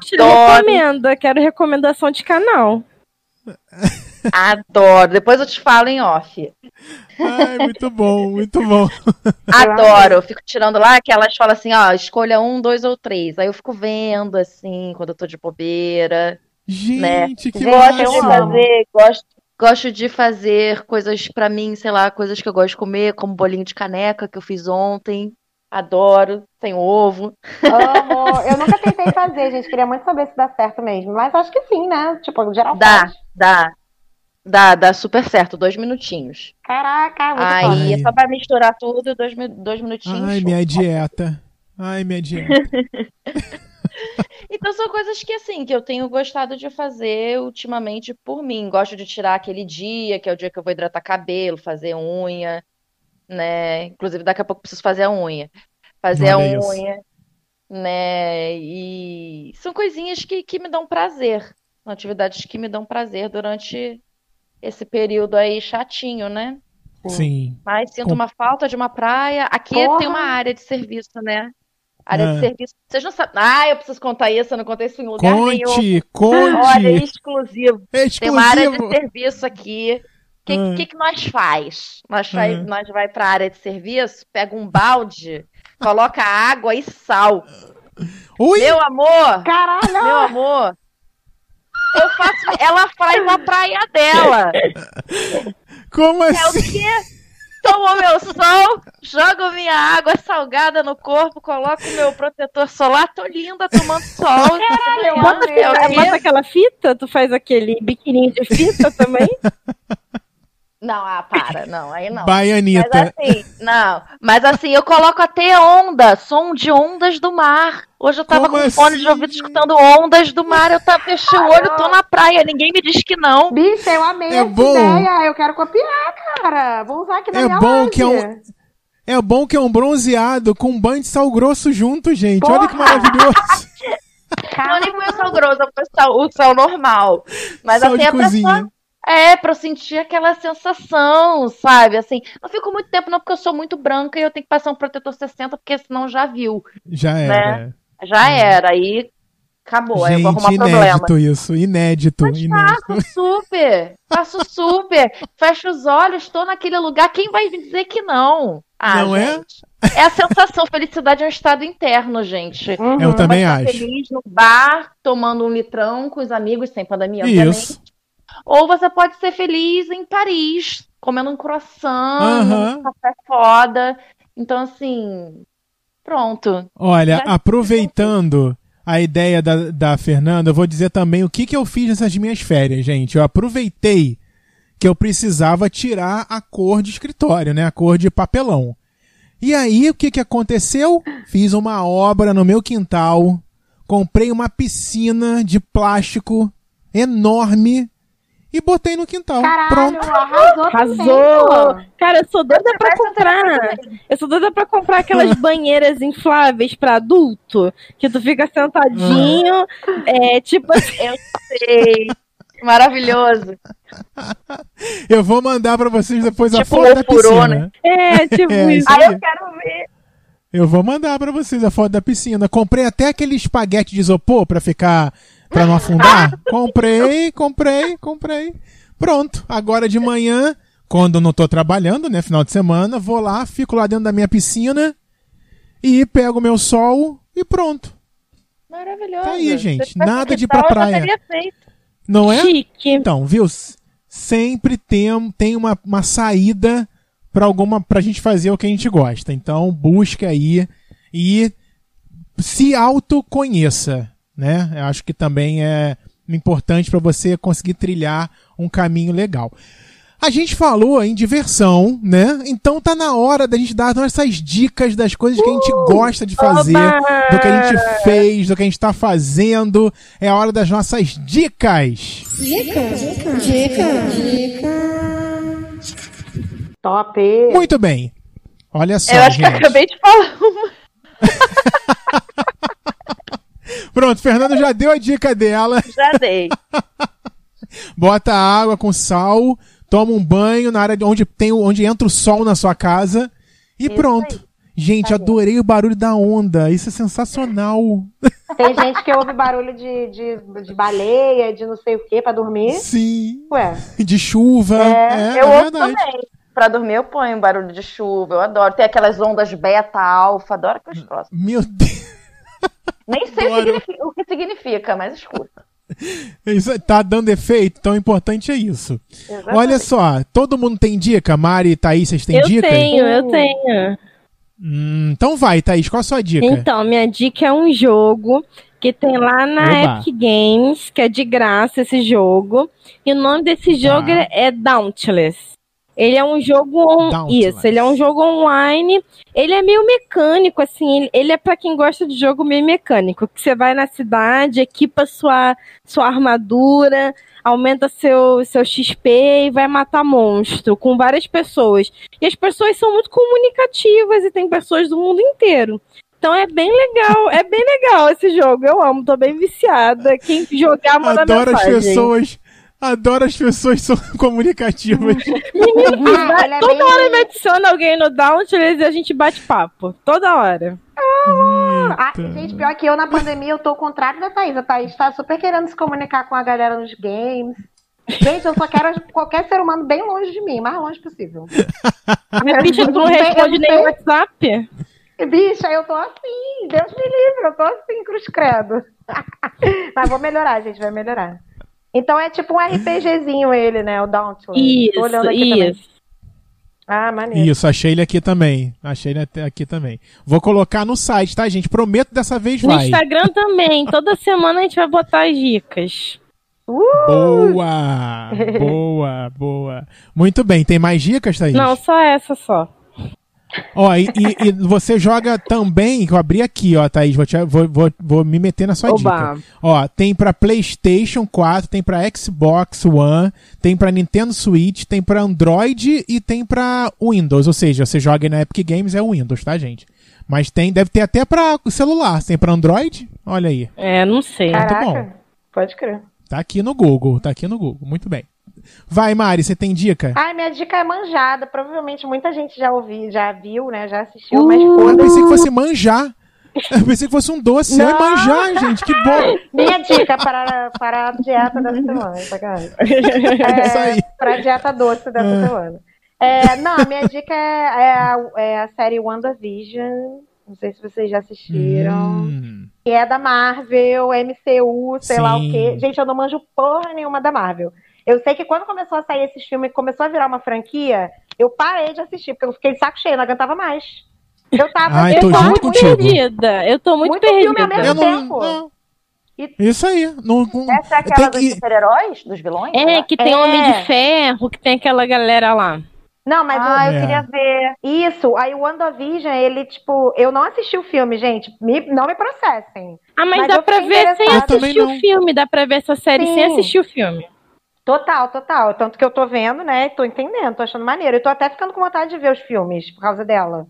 Te Adoro. recomendo. Quero recomendação de canal. Adoro. Depois eu te falo em off. Ai, muito bom, muito bom. Adoro. Eu fico tirando lá que elas falam assim, ó, escolha um, dois ou três. Aí eu fico vendo, assim, quando eu tô de bobeira. Gente, que Gente, gosto eu de fazer, gosto, gosto de fazer coisas pra mim, sei lá, coisas que eu gosto de comer, como bolinho de caneca que eu fiz ontem. Adoro, tem ovo. Amo. Eu nunca tentei fazer, gente. Queria muito saber se dá certo mesmo. Mas acho que sim, né? Tipo, geral Dá, faz. dá. Dá, dá super certo, dois minutinhos. Caraca, muito Aí é só pra misturar tudo, dois, dois minutinhos. Ai, minha dieta. Ai, minha dieta. Então são coisas que assim, que eu tenho gostado de fazer ultimamente por mim. Gosto de tirar aquele dia, que é o dia que eu vou hidratar cabelo, fazer unha, né? Inclusive daqui a pouco eu preciso fazer a unha. Fazer a Olha isso. unha, né? E são coisinhas que, que me dão prazer. São atividades que me dão prazer durante esse período aí chatinho, né? Sim. Mas sinto Com- uma falta de uma praia. Aqui Porra! tem uma área de serviço, né? Área Ah. de serviço. Vocês não sabem. Ah, eu preciso contar isso, eu não contei isso em lugar nenhum. Conte, Olha, é conte. exclusivo. Tem uma área de Exclusivo. serviço aqui. O que, Ah. que, que nós faz? Nós, vai, Ah. nós vai para a área de serviço, pega um balde, coloca água e sal. Ui, Meu amor, Caralho! meu amor, eu faço. Ela faz a praia dela. como É o assim? quê? Tomo meu sol, jogo minha água salgada no corpo, coloco meu protetor solar, tô linda tomando sol. eu Bota. É o bota aquela fita, tu faz aquele biquininho de fita também? Não, ah, para, não, aí não. Baianita. Mas assim, não. Mas assim, eu coloco até onda, som de ondas do mar. Hoje eu tava Como com fone de assim? ouvido escutando ondas do mar. Eu tava, fechei o olho, tô na praia. Ninguém me diz que não. Bicho, eu amei É essa bom. ideia. Eu quero copiar, cara. Vou usar aqui na É minha bom live. que é um- É bom que é um bronzeado com um banho de sal grosso junto, gente. Olha que Porra! maravilhoso. Não, nem foi o sal grosso, foi o sal, o sal normal. Mas Sal assim, de é pra, cozinha. É pra eu sentir aquela sensação, sabe? Assim, não fico muito tempo, não, porque eu sou muito branca e eu tenho que passar um protetor 60, porque senão já viu. Já era. Já era. Aí acabou. aí eu vou Gente, arrumar problema. inédito isso. Inédito. Mas inédito. faço super, faço super. Fecho os olhos, estou naquele lugar. Quem vai me dizer que não? Ah, Não é? gente. É a sensação, felicidade é um estado interno, gente. Uhum. Eu também estar acho. feliz no bar, tomando um litrão com os amigos, sem pandemia, obviamente. Ou você pode ser feliz em Paris, comendo um croissant, Aham. um café foda. Então, assim, pronto. Olha, Já- aproveitando a ideia da, da Fernanda, eu vou dizer também o que, que eu fiz nessas minhas férias, gente. Eu aproveitei que eu precisava tirar a cor de escritório, né? A cor de papelão. E aí, o que, que aconteceu? Fiz uma obra no meu quintal, comprei uma piscina de plástico enorme e botei no quintal. Caralho, Pronto. arrasou Arrasou! Cara, eu sou doida pra comprar. Eu sou doida pra comprar aquelas banheiras infláveis pra adulto, que tu fica sentadinho, é tipo assim, Sei. Maravilhoso. Eu vou mandar pra vocês depois a Tipo foto da piscina. né? é, tipo É, isso. Aí aí. eu quero ver. Eu vou mandar pra vocês a foto da piscina. Comprei até aquele espaguete de isopor pra ficar, pra não afundar. comprei, comprei, comprei. Pronto. Agora de manhã, quando não tô trabalhando, né, final de semana, vou lá, fico lá dentro da minha piscina e pego meu sol e pronto. Maravilhoso. Tá aí, gente. Nada de ir pra praia. teria feito. Não é? Chique. Então, viu? Sempre tem, tem uma, uma saída para alguma pra gente fazer o que a gente gosta. Então, busque aí e se autoconheça, né? Eu acho que também é importante para você conseguir trilhar um caminho legal. A gente falou em diversão, né? Então tá na hora da gente dar nossas dicas das coisas que a gente gosta de fazer, do que a gente fez, do que a gente tá fazendo. É a hora das nossas dicas. Top. Muito bem. Olha só, eu acho que eu gente. acabei de falar uma. Pronto, Fernando já deu a dica dela. Já dei. Bota água com sal, toma um banho na área de onde tem onde entra o sol na sua casa e Isso pronto. aí. Gente, adorei o barulho da onda. Isso é sensacional. Tem gente que ouve barulho de, de, de baleia, de não sei o que, pra dormir. Sim. Ué, De chuva. É, eu é ouço verdade. também. Pra dormir eu ponho barulho de chuva, eu adoro. Tem aquelas ondas beta, alfa, adoro aqueles troços. Meu Deus. Nem sei o, que significa, mas escuta. Isso tá dando efeito, tão importante é isso. Exatamente. Olha só, todo mundo tem dica? Mari e Thaís, vocês têm Eu dica? tenho, eu tenho. Hum, então vai, Thaís, qual a sua dica? Então, minha dica é um jogo Que tem lá na Oba. Epic Games, que é de graça esse jogo. E o nome desse jogo Tá. é Dauntless. Ele é um jogo on... Isso, ele é um jogo online. Ele é meio mecânico assim, ele- é pra quem gosta de jogo meio mecânico, que você vai na cidade, equipa sua sua armadura, aumenta seu seu XP e vai matar monstro com várias pessoas. E as pessoas são muito comunicativas e tem pessoas do mundo inteiro. Então é bem legal, é bem legal esse jogo. Eu amo, tô bem viciada. Quem jogar manda Adoro as mensagem. pessoas. Adoro as pessoas são comunicativas. Menino, Ah, é toda bem- hora me adiciona alguém no Dauntless e a gente bate papo. Toda hora. Ah, gente, pior que eu na pandemia, eu tô ao contrário da Thaís. A Thaís tá super querendo se comunicar com a galera nos games. Gente, eu só quero qualquer ser humano bem longe de mim, o mais longe possível. A bicha Eu não responde nem o sei. WhatsApp. Bicha, eu tô assim, Deus me livre, eu tô assim, cruz credo. Mas vou melhorar, gente, vai melhorar. Então é tipo um RPGzinho ele, né? O Dauntless. Tô olhando Isso, aqui também. isso. Ah, maneiro. Isso, achei ele aqui também. Achei ele aqui também. Vou colocar no site, tá, gente? Prometo dessa vez No vai. Instagram também. Toda semana a gente vai botar as dicas. Boa! Boa, boa. Muito bem, tem mais dicas, Thaís? Não, só essa só. Ó, e, e- e você joga também, que eu abri aqui, ó, Thaís, vou, te- vou, vou, vou me meter na sua Oba. dica. Ó, tem pra PlayStation 4, tem pra Xbox One, tem pra Nintendo Switch, tem pra Android e tem pra Windows. Ou seja, você joga na Epic Games é o Windows, tá, gente? Mas tem, deve ter até pra celular. Tem pra Android? Olha aí. É, não sei. Caraca, bom. pode crer. Tá aqui no Google, tá aqui no Google. Muito bem. Vai, Mari, você tem dica? Ai, minha dica é manjada. Provavelmente muita gente já ouviu, já viu, né? Já assistiu, mas Uh, Eu pensei que fosse manjar. Eu pensei que fosse um doce. É Não. manjar, gente. Que bom. Minha dica para, para a dieta da semana, sacanagem. É isso aí. Para a dieta doce dessa É. semana. É, não, a minha dica é, é a, é a série WandaVision. Não sei se vocês já assistiram. Hum. Que é da Marvel, MCU, sei lá o Sim. quê. Gente, eu não manjo porra nenhuma da Marvel. Eu sei que quando começou a sair esses filmes, começou a virar uma franquia, eu parei de assistir, porque eu fiquei de saco cheio, não aguentava mais. Eu tava Ai, Eu tô muito contigo. perdida. Eu tô muito, Muito filme perdida. ao mesmo Eu não, tempo. não. E- Isso aí. Não, não- Essa é tem aquela dos que- super-heróis, dos vilões? É, que tem É. Homem de Ferro, que tem aquela galera lá. Não, mas Ah, eu É. queria ver. Isso, aí o WandaVision, ele, tipo, eu não assisti o filme, gente. Me- não me processem. Ah, mas, Mas dá pra ver sem assistir o filme. Dá pra ver essa série Sim. sem assistir o filme. Total, total. Tanto que eu tô vendo, né? Tô entendendo, tô achando maneiro. Eu tô até ficando com vontade de ver os filmes por causa dela.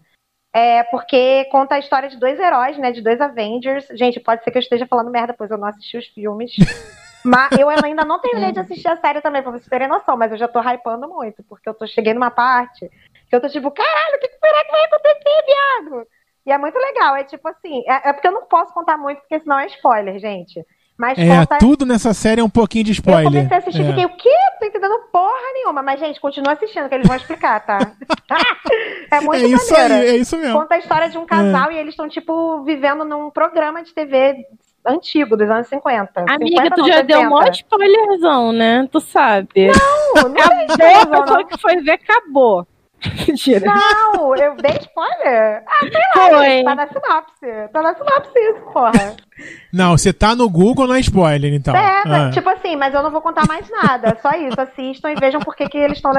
É, porque conta a história de dois heróis, né? De dois Avengers. Gente, pode ser que eu esteja falando merda, pois eu não assisti os filmes. mas eu ainda não terminei de assistir a série também, pra vocês terem noção, mas eu já tô hypando muito, porque eu tô cheguei numa parte que eu tô tipo, caralho, o que que será que vai acontecer, viado? E é muito legal, é tipo assim, é, é porque eu não posso contar muito, porque senão é spoiler, gente. Mas É, conta tudo nessa série é um pouquinho de eu spoiler. comecei a assistir e É. fiquei, o quê? Não tô entendendo porra nenhuma. Mas, gente, continua assistindo, que eles vão explicar, tá? é muito É isso maneiro. aí, é isso mesmo. Conta a história de um casal e eles estão, tipo, vivendo num programa de TV antigo, dos anos 50. Amiga, 50 tu não, já deu 60. mó spoilerzão, né? Tu sabe. Não, não dei Acabou, a pessoa que foi ver, acabou. Mentira. Não, eu dei spoiler. Ah, sei lá, Foi. gente, tá na sinopse. Tá na sinopse isso, porra. Não, você tá no Google, não é spoiler, então. É, Ah. tipo assim, mas eu não vou contar mais nada. Só isso. Assistam e vejam por que, que eles estão.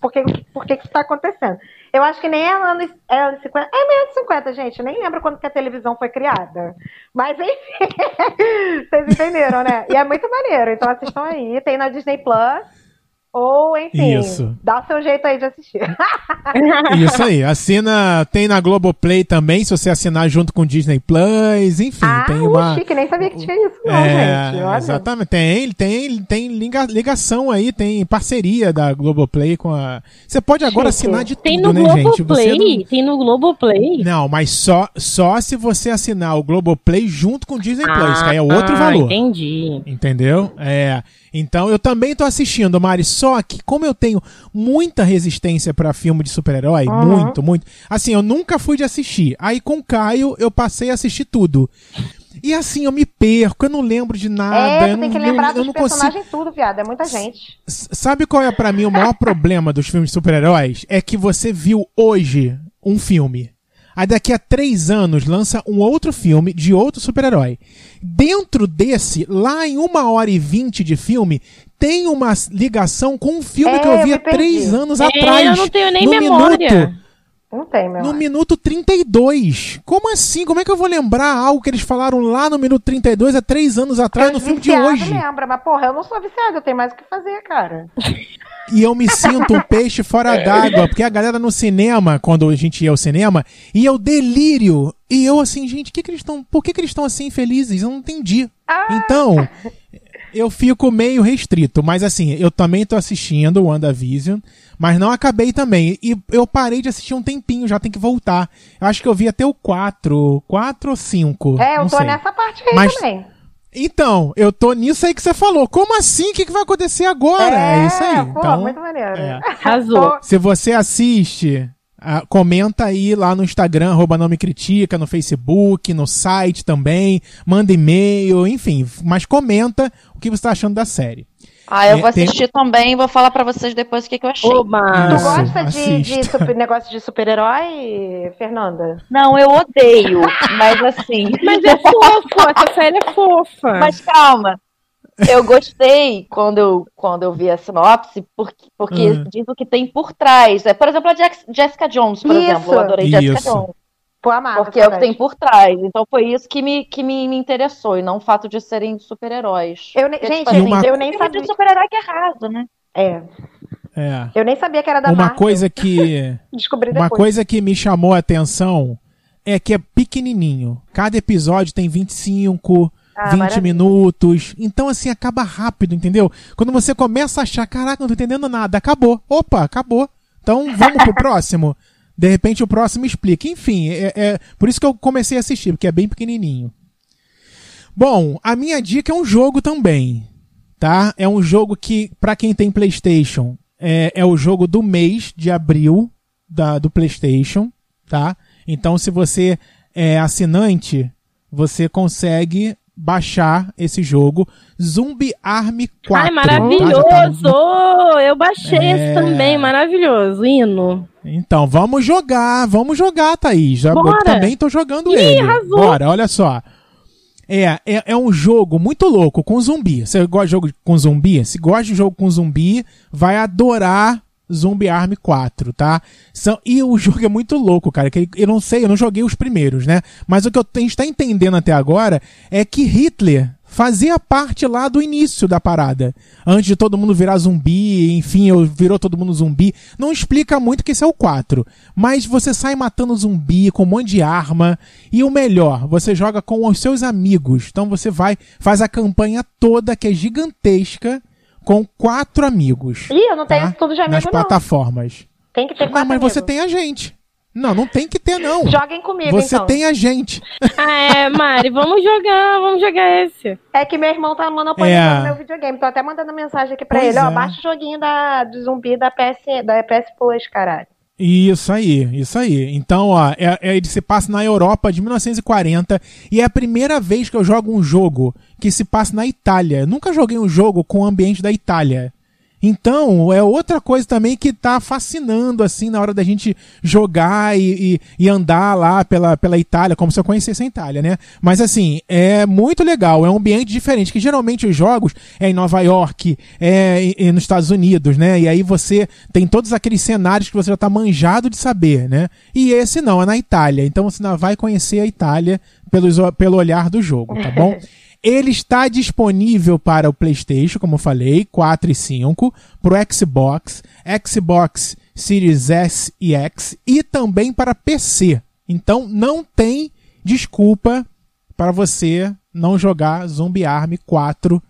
Por que, por que, que isso tá acontecendo. Eu acho que nem é anos, é anos 50. É meio anos 50, gente. Eu nem lembro quando que a televisão foi criada. Mas enfim. Vocês entenderam, né? E é muito maneiro. Então assistam aí. Tem na Disney Plus. Ou, enfim, Isso. dá o seu jeito aí de assistir. Isso aí. Assina, tem na Globoplay também, se você assinar junto com o Disney Plus, enfim, ah, tem uh, uma. chique, nem sabia que tinha isso, não, É, gente. Olha. exatamente. Tem, tem, tem liga- ligação aí, tem parceria da Globoplay com a. Você pode agora Chique. assinar de Tem tudo, né, gente? Você Globoplay? não... Tem no Globoplay? Não, mas só, só se você assinar o Globoplay junto com o Disney Plus, que aí é outro ah, valor. Entendi. Entendeu? É. Então eu também tô assistindo, Mari, só que como eu tenho muita resistência pra filme de super-herói, Uhum. muito, muito. Assim, eu nunca fui de assistir. Aí com o Caio eu passei a assistir tudo. E assim, eu me perco, eu não lembro de nada. É, eu tem que lembrar eu, eu dos consigo. personagens tudo, viado. É muita gente. S- Sabe qual é pra mim o maior problema dos filmes de super-heróis? É que você viu hoje um filme. Aí daqui a três anos lança um outro filme de outro super-herói. Dentro desse, lá em uma hora e vinte de filme, tem uma ligação com um filme É, que eu vi eu há três anos É, atrás. eu não tenho nem no memória. Minuto, Não tem, meu. no amor. minuto 32. Como assim? Como é que eu vou lembrar algo que eles falaram lá no minuto 32 há três anos atrás no filme de hoje? lembra, mas porra, eu não sou viciada, eu tenho mais o que fazer, cara. E eu me sinto um peixe fora d'água, porque a galera no cinema, quando a gente ia ao cinema, ia o delírio. E eu assim, gente, que que eles estão, por que, que eles estão assim felizes? Eu não entendi. Ah. Então, eu fico meio restrito, mas assim, eu também tô assistindo o WandaVision, mas não acabei também. E eu parei de assistir um tempinho, já tem que voltar. Eu acho que eu vi até o 4, 4 ou 5. É, eu tô sei. nessa parte aí Mas- também. Então, eu tô nisso aí que você falou. Como assim? O que, que vai acontecer agora? É, isso aí. Pô, então, muito maneiro. é. Arrasou. Se você assiste, ah, comenta aí lá no Instagram, arroba não me critica, no Facebook, no site também, manda e-mail, enfim, mas comenta o que você tá achando da série. Ah, eu É, vou tem- assistir também e vou falar pra vocês depois o que, que eu achei. Oba! Tu Isso, gosta de, de super- negócio de super-herói, Fernanda? Não, eu odeio, mas assim. Mas é fofo, essa série é fofa. Mas calma. Eu gostei quando eu, quando eu vi a sinopse, porque, porque Uhum. diz o que tem por trás. É, por exemplo, a Jessica Jones, por Isso. exemplo. Eu adorei Jessica Isso. Jones. Amava. Porque é o que tem por trás. Então foi isso que me, que me, me interessou, e não o fato de serem super-heróis. Eu nem- Porque, gente, tipo, E uma- eu nem sabia. de super-herói que é raso, né? É, É. eu nem sabia que era da Uma Marvel. coisa que Descobri uma depois. coisa que me chamou a atenção é que é pequenininho. Cada episódio tem 25, Ah, 20 maravilha. minutos. Então, assim, acaba rápido, entendeu? Quando você começa a achar, caraca, não tô entendendo nada, acabou. Opa, acabou. Então, vamos pro próximo. De repente, o próximo explica. Enfim, é, é por isso que eu comecei a assistir, porque é bem pequenininho. Bom, a minha dica é um jogo também, tá? É um jogo que, pra quem tem PlayStation, é, é o jogo do mês de abril da, do PlayStation, tá? Então, se você é assinante, você consegue baixar esse jogo Zumbi Army 4. Ai, tá? maravilhoso! Já tá no- Eu baixei É. esse também, maravilhoso. Hino. Então, vamos jogar, vamos jogar, Thaís. Já, eu Bora. também tô jogando Ih, ele. arrasou. Bora, olha só. É, é, é um jogo muito louco com zumbi. Você gosta de jogo com zumbi? Se gosta de jogo com zumbi, vai adorar Zumbi Army 4, tá? São, e o jogo é muito louco, cara. Que eu não sei, eu não joguei os primeiros, né? Mas o que eu- a gente tá entendendo até agora é que Hitler fazia parte lá do início da parada. Antes de todo mundo virar zumbi, enfim, virou todo mundo zumbi. Não explica muito que esse é o 4. Mas você sai matando zumbi com um monte de arma. E o melhor, você joga com os seus amigos. Então você vai, faz a campanha toda, que é gigantesca, com quatro amigos. Ih, eu não tenho tá? tudo de amigo, Nas não. plataformas. Tem que ter Não, quatro mas você amigos. tem a gente. Não, não tem que ter, não. Joguem comigo, Você então. tem a gente. Ah, é, Mari, vamos jogar, vamos jogar esse. É que meu irmão tá monopolizando É. meu videogame. Tô até mandando mensagem aqui pra Pois ele. Ó, é. baixa o joguinho da, do zumbi da PS, da PS Plus, caralho. Isso aí, isso aí. Então, ó, é, é- ele se passa na Europa de 1940 e é a primeira vez que eu jogo um jogo que se passa na Itália. Eu nunca joguei um jogo com o ambiente da Itália. Então, é outra coisa também que tá fascinando, assim, na hora da gente jogar e, e- e andar lá pela, pela Itália, como se eu conhecesse a Itália, né? Mas, assim, é muito legal, é um ambiente diferente, que geralmente os jogos é em Nova York, é nos Estados Unidos, né? E aí você tem todos aqueles cenários que você já tá manjado de saber, né? E esse não, é na Itália. Então você ainda vai conhecer a Itália pelo olhar do jogo, tá bom? Ele está disponível para o PlayStation, como eu falei, 4 e 5, para o Xbox, Xbox Series S e X e também para PC. Então não tem desculpa para você não jogar Zombie Army 4,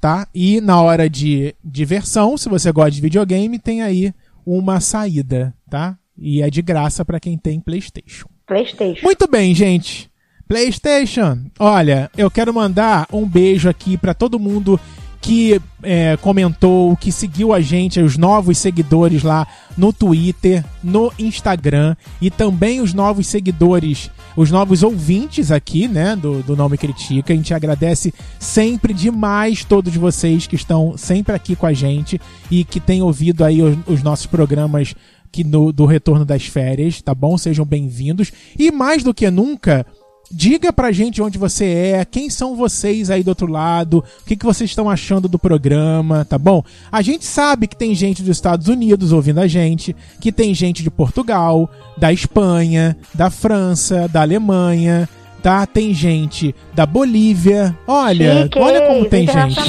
tá? E na hora de diversão, se você gosta de videogame, tem aí uma saída, tá? E é de graça para quem tem PlayStation. Playstation. Muito bem, gente. PlayStation. Olha, eu quero mandar um beijo aqui pra todo mundo que é, comentou, que seguiu a gente, os novos seguidores lá no Twitter, no Instagram e também os novos seguidores, os novos ouvintes aqui, né, do, do Não Me Critica. A gente agradece sempre demais todos vocês que estão sempre aqui com a gente e que têm ouvido aí os, os nossos programas que no, do retorno das férias, tá bom? Sejam bem-vindos. E mais do que nunca, diga pra gente onde você é, quem são vocês aí do outro lado, o que, que vocês estão achando do programa, tá bom? A gente sabe que tem gente dos Estados Unidos ouvindo a gente, que tem gente de Portugal, da Espanha, da França, da Alemanha, tá? Tem gente da Bolívia. Olha, olha como tem gente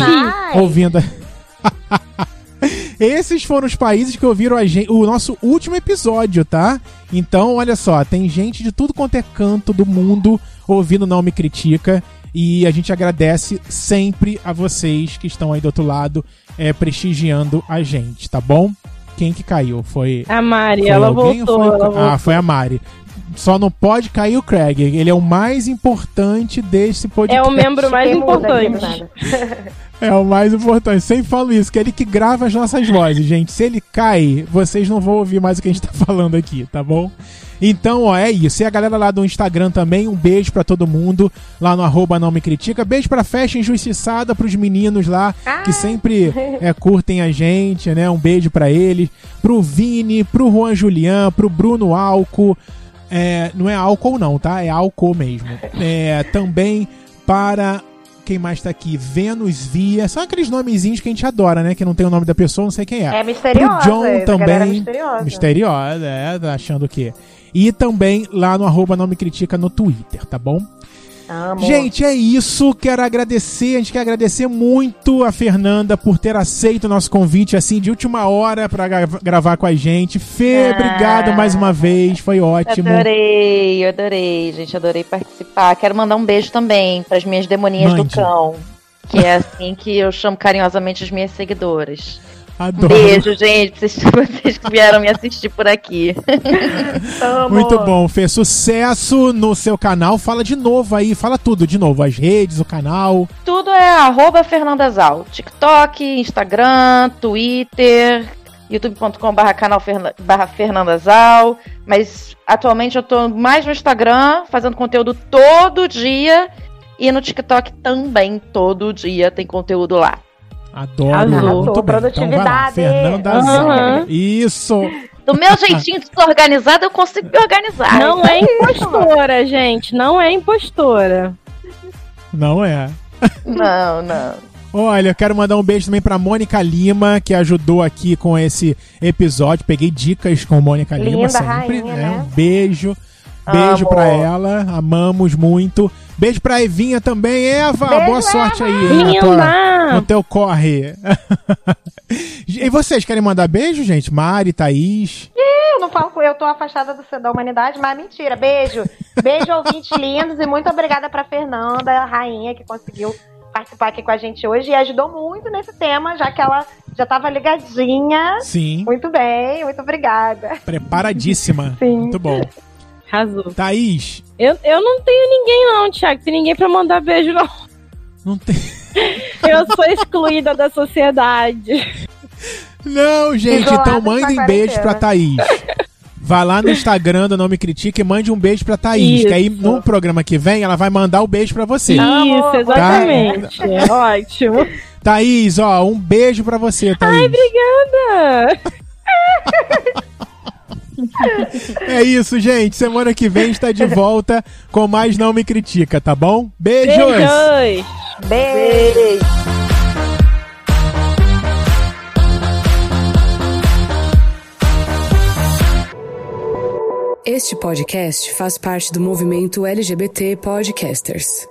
ouvindo. a- Esses foram os países que ouviram gente, o nosso último episódio, tá? Então, olha só, tem gente de tudo quanto é canto do mundo ouvindo Não Me Critica. E a gente agradece sempre a vocês que estão aí do outro lado é, prestigiando a gente, tá bom? Quem que caiu? Foi, A Mari, foi ela voltou. foi ela voltou. Ah, foi a Mari. Só não pode cair o Craig. Ele é o mais importante desse É podcast. o membro mais importante. É o mais importante. Sempre falo isso, que é ele que grava as nossas vozes, gente. Se ele cai, vocês não vão ouvir mais o que a gente tá falando aqui, tá bom? Então, ó, é isso. E a galera lá do Instagram também, um beijo pra todo mundo, lá no arroba não me critica. Beijo pra Festa Injustiçada, pros meninos lá, Ah. que sempre é, curtem a gente, né? Um beijo pra eles. Pro Vini, pro Juan Julian, pro Bruno Alco. É, não é álcool não, tá? É álcool mesmo. É, também para quem mais tá aqui? Vênus Via. São aqueles nomezinhos que a gente adora, né? Que não tem o nome da pessoa, não sei quem é. É misteriosa. Pro John também. misteriosa. Misteriosa, é, tá achando o quê? E também lá no arroba não me critica no Twitter, tá bom? Amo. Gente, é isso. Quero agradecer. A gente quer agradecer muito a Fernanda por ter aceito o nosso convite assim de última hora pra gra- gravar com a gente. Fê, Ah. obrigado mais uma vez. Foi ótimo. Adorei, adorei, gente, adorei participar. Quero mandar um beijo também para as minhas demoninhas Mande. do cão, que é assim que eu chamo carinhosamente as minhas seguidoras. Adoro. beijo, gente, vocês, vocês que vieram me assistir por aqui. Muito bom, Fê. Sucesso no seu canal. Fala de novo aí, fala tudo de novo. As redes, o canal. Tudo é arroba Fernandazal. TikTok, Instagram, Twitter, youtube.com barra canal barra Fernandazal. Mas atualmente eu tô mais no Instagram, fazendo conteúdo todo dia. E no TikTok também, todo dia tem conteúdo lá. Adoro. Arrasou. Muito bem. Então vai lá, Produtividade. Fernanda. Zé. Isso. Do meu jeitinho desorganizado, eu consigo me organizar. Não é impostora, gente. Não é impostora. Não é. Não, não. Olha, eu quero mandar um beijo também pra Mônica Lima, que ajudou aqui com esse episódio. Peguei dicas com Mônica Lima Linda, sempre, rainha, né? né? Um beijo. Beijo Amo. pra ela, amamos muito. Beijo pra Evinha também. Eva, Beijo, boa sorte aí na tua- no teu corre. e vocês querem mandar beijo, gente? Mari, Thaís. Eu não falo com eu tô afastada do, da humanidade, mas mentira. Beijo. Beijo, ouvintes lindos, e muito obrigada pra Fernanda, a rainha, que conseguiu participar aqui com a gente hoje e ajudou muito nesse tema, já que ela já tava ligadinha. Sim, Muito bem, muito obrigada. preparadíssima. Sim. Muito bom. Arrasou. Thaís, Eu, eu não tenho ninguém, não, Thiago. Tem ninguém pra mandar beijo, não. não tem. Eu sou excluída da sociedade. Não, gente, Isolados então mandem beijo pra Thaís. Vá lá no Instagram do Não Me Critique e mande um beijo pra Thaís. Isso. Que aí no programa que vem ela vai mandar o beijo pra você. Isso, exatamente. É ótimo. Thaís, ó, um beijo pra você, Thaís. Obrigada. É isso, gente. Semana que vem está de volta com mais Não Me Critica, tá bom? Beijos! Beijos. Beijo. Este podcast faz parte do movimento LGBT Podcasters.